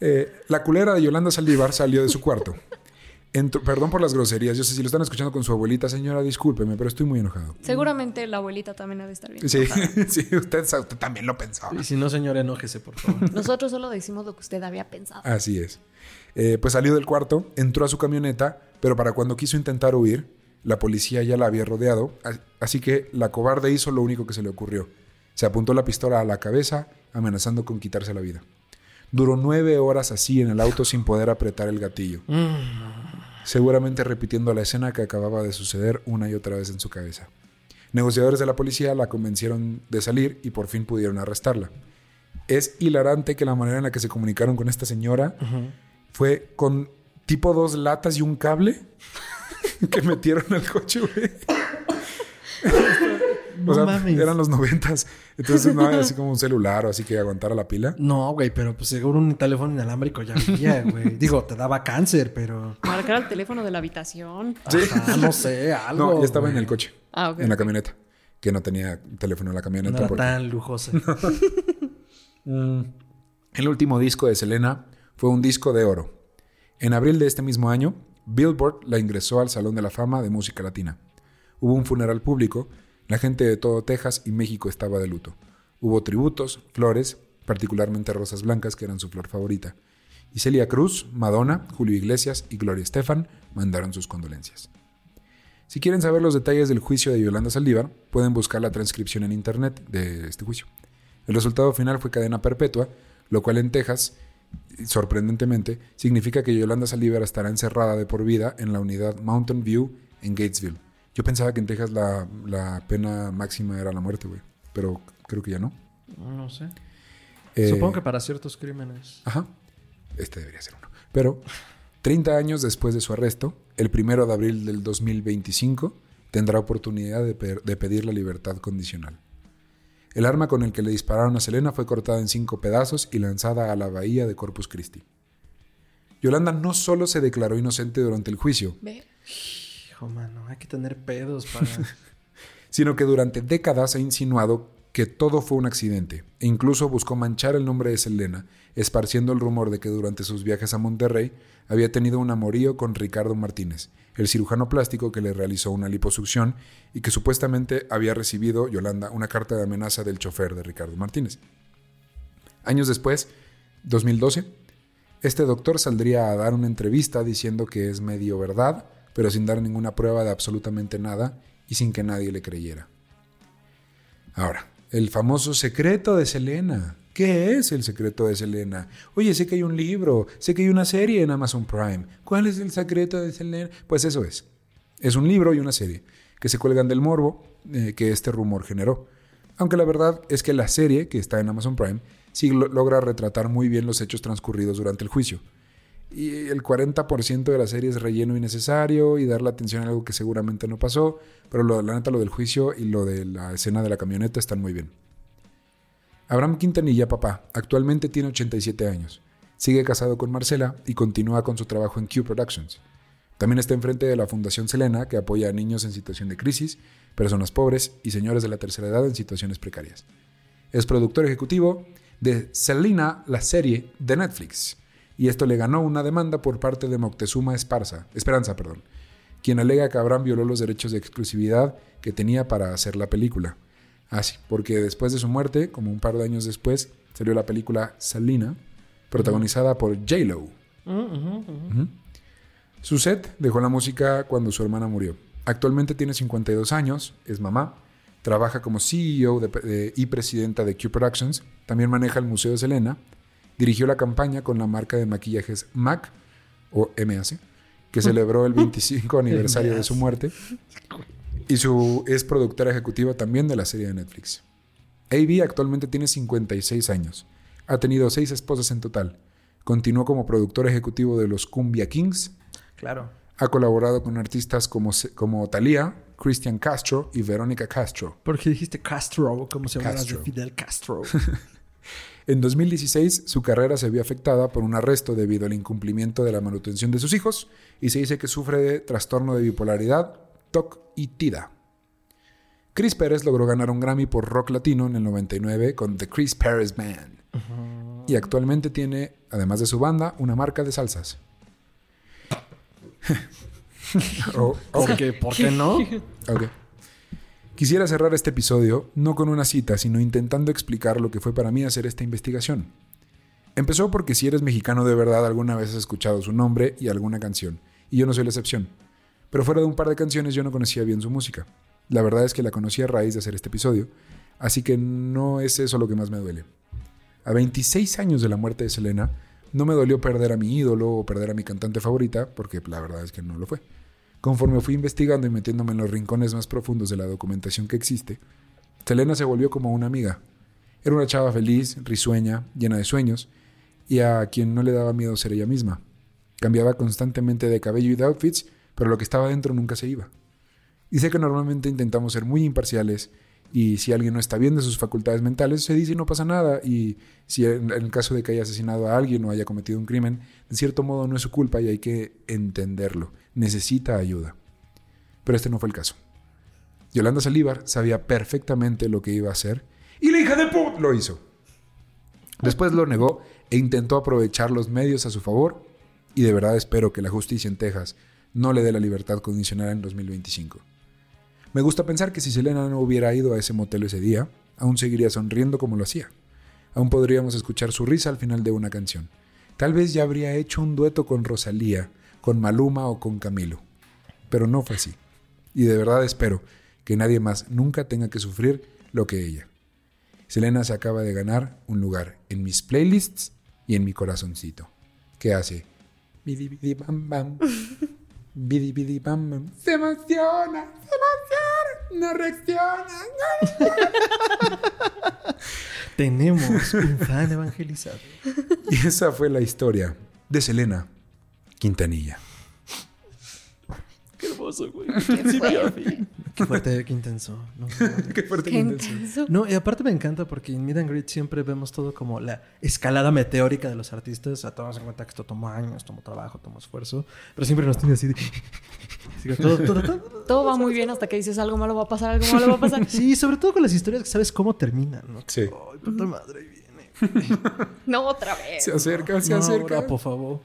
A: Eh, la culera de Yolanda Saldívar salió de su cuarto. Entró- perdón por las groserías. Yo sé si lo están escuchando con su abuelita, señora, discúlpeme, pero estoy muy enojado.
B: Seguramente la abuelita también ha de estar bien.
A: Sí, [laughs] sí, usted, usted también lo pensaba.
C: Y si no, señor, enójese, por favor.
B: Nosotros solo decimos lo que usted había pensado.
A: Así es. Eh, pues salió del cuarto, entró a su camioneta, pero para cuando quiso intentar huir, la policía ya la había rodeado, así que la cobarde hizo lo único que se le ocurrió. Se apuntó la pistola a la cabeza, amenazando con quitarse la vida. Duró nueve horas así en el auto sin poder apretar el gatillo, seguramente repitiendo la escena que acababa de suceder una y otra vez en su cabeza. Negociadores de la policía la convencieron de salir y por fin pudieron arrestarla. Es hilarante que la manera en la que se comunicaron con esta señora fue con tipo dos latas y un cable [laughs] que metieron al coche, güey.
C: No
A: o sea,
C: mames.
A: eran los noventas. Entonces no había así como un celular o así que aguantara la pila.
C: No, güey, pero pues seguro un teléfono inalámbrico ya había, güey. [laughs] Digo, te daba cáncer, pero.
B: Marcar el teléfono de la habitación.
C: Ajá, no sé, [laughs] algo.
A: No, ya estaba en el coche,
B: Ah, ok.
A: en la camioneta. Que no tenía teléfono en la
C: No
A: camioneta.
C: era
A: porque-
C: tan lujosa.
A: El último disco de Selena fue un disco de oro. En abril de este mismo año, Billboard la ingresó al Salón de la Fama de Música Latina. Hubo un funeral público, la gente de todo Texas y México estaba de luto. Hubo tributos, flores, particularmente rosas blancas, que eran su flor favorita. Y Celia Cruz, Madonna, Julio Iglesias y Gloria Estefan mandaron sus condolencias. Si quieren saber los detalles del juicio de Yolanda Saldívar, pueden buscar la transcripción en internet de este juicio. El resultado final fue cadena perpetua, lo cual en Texas, sorprendentemente, significa que Yolanda Saldívar estará encerrada de por vida en la unidad Mountain View en Gatesville. Yo pensaba que en Texas la, la pena máxima era la muerte, güey, pero creo que ya no.
C: No sé.
A: Eh,
C: Supongo que para ciertos crímenes.
A: Ajá. Este debería ser uno. Pero 30 años después de su arresto, el primero de abril del 2025, tendrá oportunidad de, pe- de pedir la libertad condicional. El arma con el que le dispararon a Selena fue cortada en cinco pedazos y lanzada a la bahía de Corpus Christi. Yolanda no solo se declaró inocente durante el juicio,
B: Ve.
C: Hijo, mano, hay que tener pedos para. [laughs]
A: sino que durante décadas ha insinuado que todo fue un accidente e incluso buscó manchar el nombre de Selena, esparciendo el rumor de que durante sus viajes a Monterrey había tenido un amorío con Ricardo Martínez, el cirujano plástico que le realizó una liposucción y que supuestamente había recibido Yolanda una carta de amenaza del chofer de Ricardo Martínez. Años después, 2012, este doctor saldría a dar una entrevista diciendo que es medio verdad, pero sin dar ninguna prueba de absolutamente nada y sin que nadie le creyera. Ahora, el famoso secreto de Selena. ¿Qué es el secreto de Selena? Oye, sé que hay un libro, sé que hay una serie en Amazon Prime. ¿Cuál es el secreto de Selena? Pues eso es. Es un libro y una serie que se cuelgan del morbo eh, que este rumor generó. Aunque la verdad es que la serie, que está en Amazon Prime, sí lo- logra retratar muy bien los hechos transcurridos durante el juicio. Y el 40% de la serie es relleno innecesario y darle atención a algo que seguramente no pasó, pero lo, la neta lo del juicio y lo de la escena de la camioneta están muy bien. Abraham Quintanilla, papá, actualmente tiene 87 años. Sigue casado con Marcela y continúa con su trabajo en Q Productions. También está enfrente de la Fundación Selena, que apoya a niños en situación de crisis, personas pobres y señores de la tercera edad en situaciones precarias. Es productor ejecutivo de Selena, la serie de Netflix, y esto le ganó una demanda por parte de Moctezuma Esparza, Esperanza, perdón, quien alega que Abraham violó los derechos de exclusividad que tenía para hacer la película. Así, porque después de su muerte, como un par de años después, salió la película Selena, protagonizada por J-Lo. Ujú. Su set dejó la música cuando su hermana murió. Actualmente tiene 52 años, es mamá, trabaja como CEO de- de- y presidenta de Q Productions, también maneja el Museo de Selena, dirigió la campaña con la marca de maquillajes MAC o MAC, que celebró el 25 [laughs] aniversario de su muerte, y su, es productora ejecutiva también de la serie de Netflix. AB actualmente tiene 56 años, ha tenido seis esposas en total, continuó como productor ejecutivo de los Cumbia Kings,
C: Claro.
A: ha colaborado con artistas como, como Thalía, Christian Castro y Verónica Castro.
C: Porque dijiste Castro, como se llama de. Fidel Castro. [laughs]
A: En 2016, su carrera se vio afectada por un arresto debido al incumplimiento de la manutención de sus hijos y se dice que sufre de trastorno de bipolaridad, TOC y TIDA. Chris Pérez logró ganar un Grammy por rock latino en el 99 con The Chris Pérez Band. Y actualmente tiene, además de su banda, una marca de salsas. [laughs] Oh, oh.
C: ¿Por qué, ¿Por qué no? [laughs]
A: Quisiera cerrar este episodio no con una cita, sino intentando explicar lo que fue para mí hacer esta investigación. Empezó porque si eres mexicano de verdad alguna vez has escuchado su nombre y alguna canción, y yo no soy la excepción. Pero fuera de un par de canciones yo no conocía bien su música. La verdad es que la conocí a raíz de hacer este episodio, así que no es eso lo que más me duele. A 26 años de la muerte de Selena, no me dolió perder a mi ídolo o perder a mi cantante favorita, porque la verdad es que no lo fue. Conforme fui investigando y metiéndome en los rincones más profundos de la documentación que existe, Selena se volvió como una amiga. Era una chava feliz, risueña, llena de sueños, y a quien no le daba miedo ser ella misma. Cambiaba constantemente de cabello y de outfits, pero lo que estaba dentro nunca se iba. Y sé que normalmente intentamos ser muy imparciales y si alguien no está bien de sus facultades mentales, se dice y no pasa nada. Y si en, el caso de que haya asesinado a alguien o haya cometido un crimen, de cierto modo no es su culpa y hay que entenderlo. Necesita ayuda. Pero este no fue el caso. Yolanda Salívar sabía perfectamente lo que iba a hacer y la hija de put lo hizo. Después lo negó e intentó aprovechar los medios a su favor y de verdad espero que la justicia en Texas no le dé la libertad condicional en 2025. Me gusta pensar que si Selena no hubiera ido a ese motel ese día, aún seguiría sonriendo como lo hacía. Aún podríamos escuchar su risa al final de una canción. Tal vez ya habría hecho un dueto con Rosalía, con Maluma o con Camilo. Pero no fue así. Y de verdad espero que nadie más nunca tenga que sufrir lo que ella. Selena se acaba de ganar un lugar en mis playlists y en mi corazoncito. Que hace bam bam. [laughs] Bidi bidi bam bam. Se emociona, se emociona, no reacciona. [laughs]
C: Tenemos un fan evangelizado.
A: Y esa fue la historia de Selena Quintanilla.
C: Qué hermoso, güey.
B: fuerte.
C: Qué fuerte, qué intenso. No, [laughs]
A: Qué fuerte
B: Qué
A: intención.
B: intenso.
C: No, y aparte me encanta porque en Meet and Greet siempre vemos todo como la escalada meteórica de los artistas. O sea, tomamos en cuenta que esto tomó años, tomó trabajo, tomó esfuerzo. Pero siempre nos tiene así de... [laughs] todo, todo, todo-
B: Todo va muy bien hasta que dices algo malo va a pasar, algo malo va a pasar. [laughs]
C: Sí, sobre todo con las historias que sabes cómo terminan, ¿no?
A: Sí.
C: Ay, puta madre, ahí viene.
B: No otra vez.
A: Se acerca, se
C: No,
A: acerca.
C: ahora, por favor.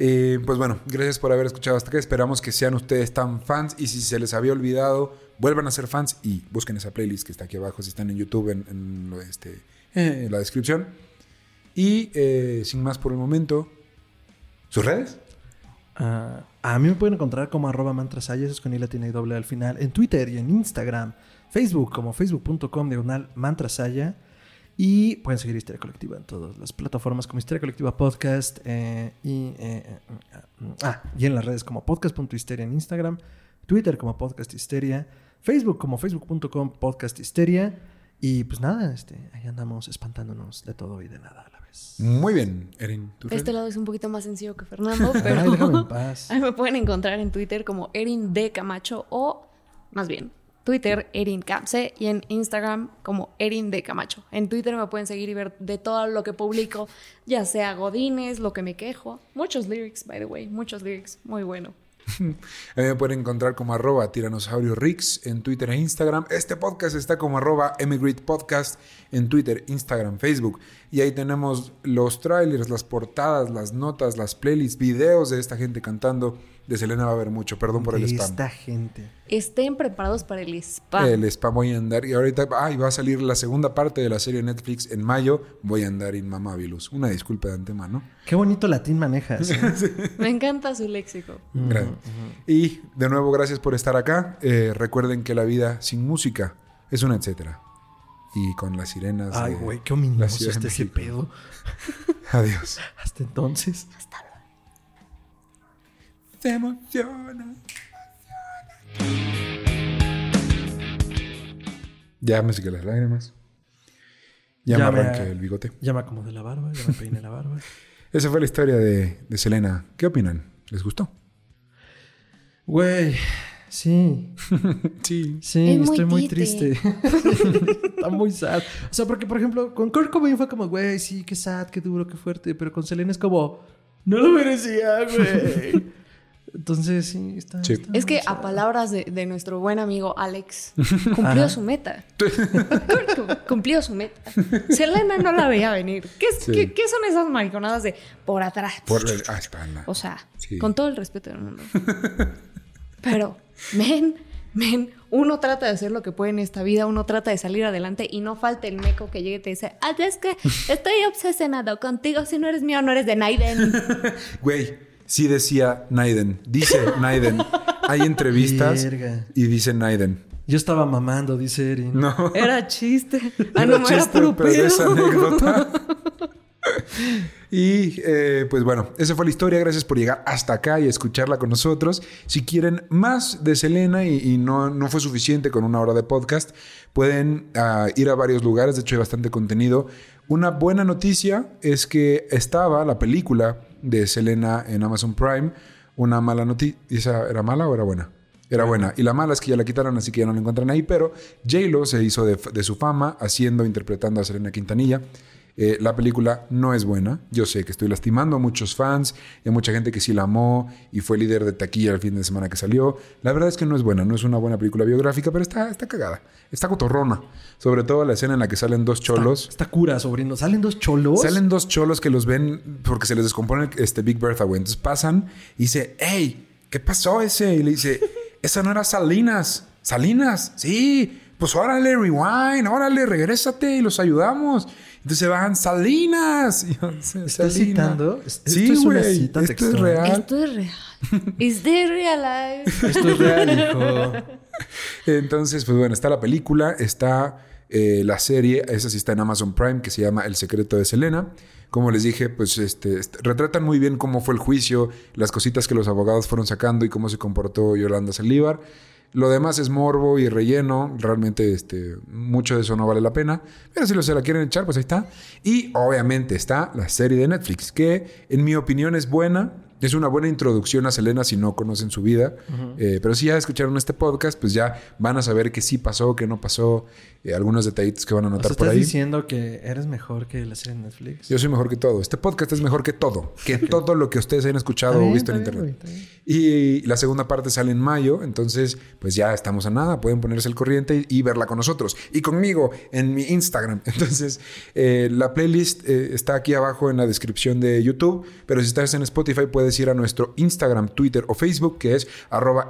A: Eh, pues bueno, gracias por haber escuchado hasta acá. Esperamos que sean ustedes tan fans. Y si se les había olvidado, vuelvan a ser fans y busquen esa playlist que está aquí abajo. Si están en YouTube, en, este, eh, la descripción. Y eh, sin más por el momento, ¿sus redes?
C: Ah, a mí me pueden encontrar como arroba mantrasaya, eso es con I latina y doble al final, en Twitter y en Instagram, Facebook como facebook.com diagonal mantrasaya y pueden seguir Histeria Colectiva en todas las plataformas como Histeria Colectiva Podcast eh, y, eh, eh, ah, y en las redes como podcast.histeria en Instagram, Twitter como podcast histeria, Facebook como facebook.com podcast histeria y pues nada, este, ahí andamos espantándonos de todo y de nada a la vez.
A: Muy bien, Erin. ¿tus
B: Este lado es un poquito más sencillo que Fernando, [laughs] pero
C: Ay, déjame en paz. [laughs]
B: ahí me pueden encontrar en Twitter como Erin D. Camacho o más bien Twitter Erin Camse y en Instagram como Erin D. Camacho. En Twitter me pueden seguir y ver de todo lo que publico, ya sea Godines, lo que me quejo. Muchos lyrics, by the way, muchos lyrics, muy bueno. [laughs]
A: A mí me pueden encontrar como arroba tiranosaurio Rix en Twitter e Instagram. Este podcast está como arroba en Twitter, Instagram, Facebook. Y ahí tenemos los trailers, las portadas, las notas, las playlists, videos de esta gente cantando de Selena va a haber mucho. Perdón por el spam.
C: Esta gente.
B: Estén preparados para el spam.
A: El spam voy a andar. Y ahorita ay, va a salir la segunda parte de la serie Netflix en mayo. Voy a andar inmamabilus. Una disculpa de antemano.
C: Qué bonito latín manejas. ¿eh? [laughs]
B: Me encanta su léxico.
A: Y de nuevo, gracias por estar acá. Eh, recuerden que la vida sin música es una etcétera. Y con las sirenas.
C: Ay, güey, qué ominoso está ese pedo.
A: Adiós. [laughs]
C: Hasta entonces.
A: Se emociona. Ya me sigue las lágrimas. Ya,
C: Ya
A: me
C: me-
A: arranqué el bigote.
C: Ya me acomodé la barba, ya me peiné la barba. [laughs]
A: Esa fue la historia de, de Selena. ¿Qué opinan? ¿Les gustó?
C: Güey, sí, [laughs]
A: Sí.
C: sí,
B: Es muy
C: estoy muy
B: tite.
C: triste. [laughs] Está muy sad. O sea, porque, por ejemplo, con Kurt Cobain fue como, güey, sí, qué sad, qué duro, qué fuerte. Pero con Selena es como, no lo merecía, güey. Entonces, sí, está.
A: Sí.
C: está
B: Es que a palabras de, de nuestro buen amigo Alex, [laughs] cumplió
C: Ajá.
B: su meta. [laughs] cumplió su meta. Selena no la veía venir. ¿Qué, es-
A: Sí.
B: qué- qué son esas mariconadas de por atrás?
A: Por el- ah, espalda.
B: O sea,
A: Sí.
B: con todo el respeto del mundo. [laughs] Pero, men, men, uno trata de hacer lo que puede en esta vida, uno trata de salir adelante y no falta el meco que llegue y te dice, ah, es que estoy obsesionado contigo, si no eres mío, no eres de Naiden.
A: Güey, sí decía Naiden. Dice Naiden. Hay entrevistas y dice Naiden.
C: Yo estaba mamando, dice Erin.
A: No.
B: Era chiste. [laughs] Ah,
A: Era
B: no, era
A: chiste,
B: puro
A: pero
B: pedo.
A: es anécdota. [laughs] Y eh, pues bueno, esa fue la historia. Gracias por llegar hasta acá y escucharla con nosotros. Si quieren más de Selena y, y no, no fue suficiente con una hora de podcast, pueden ah, ir a varios lugares. De hecho, hay bastante contenido. Una buena noticia es que estaba la película de Selena en Amazon Prime. Una mala noticia. ¿Esa era mala o era buena? Era buena. Y la mala es que ya la quitaron, así que ya no la encuentran ahí. Pero J-Lo se hizo de, de su fama haciendo, interpretando a Selena Quintanilla. Eh, la película no es buena. Yo sé que estoy lastimando a muchos fans y a mucha gente que sí la amó y fue líder de taquilla el fin de semana que salió. La verdad es que no es buena, no es una buena película biográfica, pero está, está cagada. Está cotorrona. Sobre todo la escena en la que salen dos cholos.
C: Está cura, sobrino. ¿Salen dos cholos?
A: Salen dos cholos que los ven porque se les descompone este Big Bertha, güey. Entonces pasan y dice, hey, ¿qué pasó ese? Y le dice, esa no era Salinas. Salinas, sí. Pues órale, rewind, órale, regrésate y los ayudamos. Entonces se van, Salinas. Y yo, "Sí,
C: ¿Estás
A: Salina".
C: citando? Es-
A: Sí,
C: esto es una
A: güey,
C: cita
A: Esto es real.
B: Esto es real. Is this real life?
C: Esto es real, hijo. [laughs]
A: Entonces, pues bueno, está la película, está eh, la serie, esa sí está en Amazon Prime, que se llama El secreto de Selena. Como les dije, pues este, est- retratan muy bien cómo fue el juicio, las cositas que los abogados fueron sacando y cómo se comportó Yolanda Saldívar. Lo demás es morbo y relleno. Realmente, este, mucho de eso no vale la pena. Pero si lo se la quieren echar, pues ahí está. Y obviamente está la serie de Netflix, que en mi opinión es buena. Es una buena introducción a Selena si no conocen su vida. Eh, pero si ya escucharon este podcast, pues ya van a saber que sí pasó, que no pasó. eh, algunos detallitos que van a
C: O sea,
A: notar por
C: estás
A: ahí.
C: diciendo que eres mejor que la serie de Netflix.
A: Yo soy mejor que todo. Este podcast es mejor que todo. Que todo lo que ustedes hayan escuchado o visto en
C: bien,
A: internet.
C: bien.
A: Y la segunda parte sale en mayo, entonces pues ya estamos a nada, pueden ponerse el corriente y, y verla con nosotros y conmigo en mi Instagram. [laughs] Entonces eh, la playlist eh, está aquí abajo en la descripción de YouTube, pero si estás en Spotify puedes ir a nuestro Instagram, Twitter o Facebook que es arroba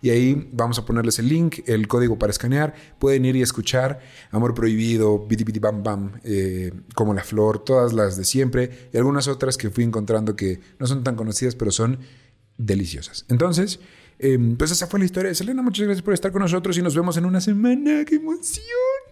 A: y ahí vamos a ponerles el link, el código para escanear, pueden ir y escuchar Amor Prohibido, Biti Biti Bam Bam, eh, Como la Flor, todas las de siempre y algunas otras que fui encontrando que no son tan conocidas pero son deliciosas. Entonces, eh, pues esa fue la historia de Selena. Muchas gracias por estar con nosotros y nos vemos en una semana. ¡Qué emoción!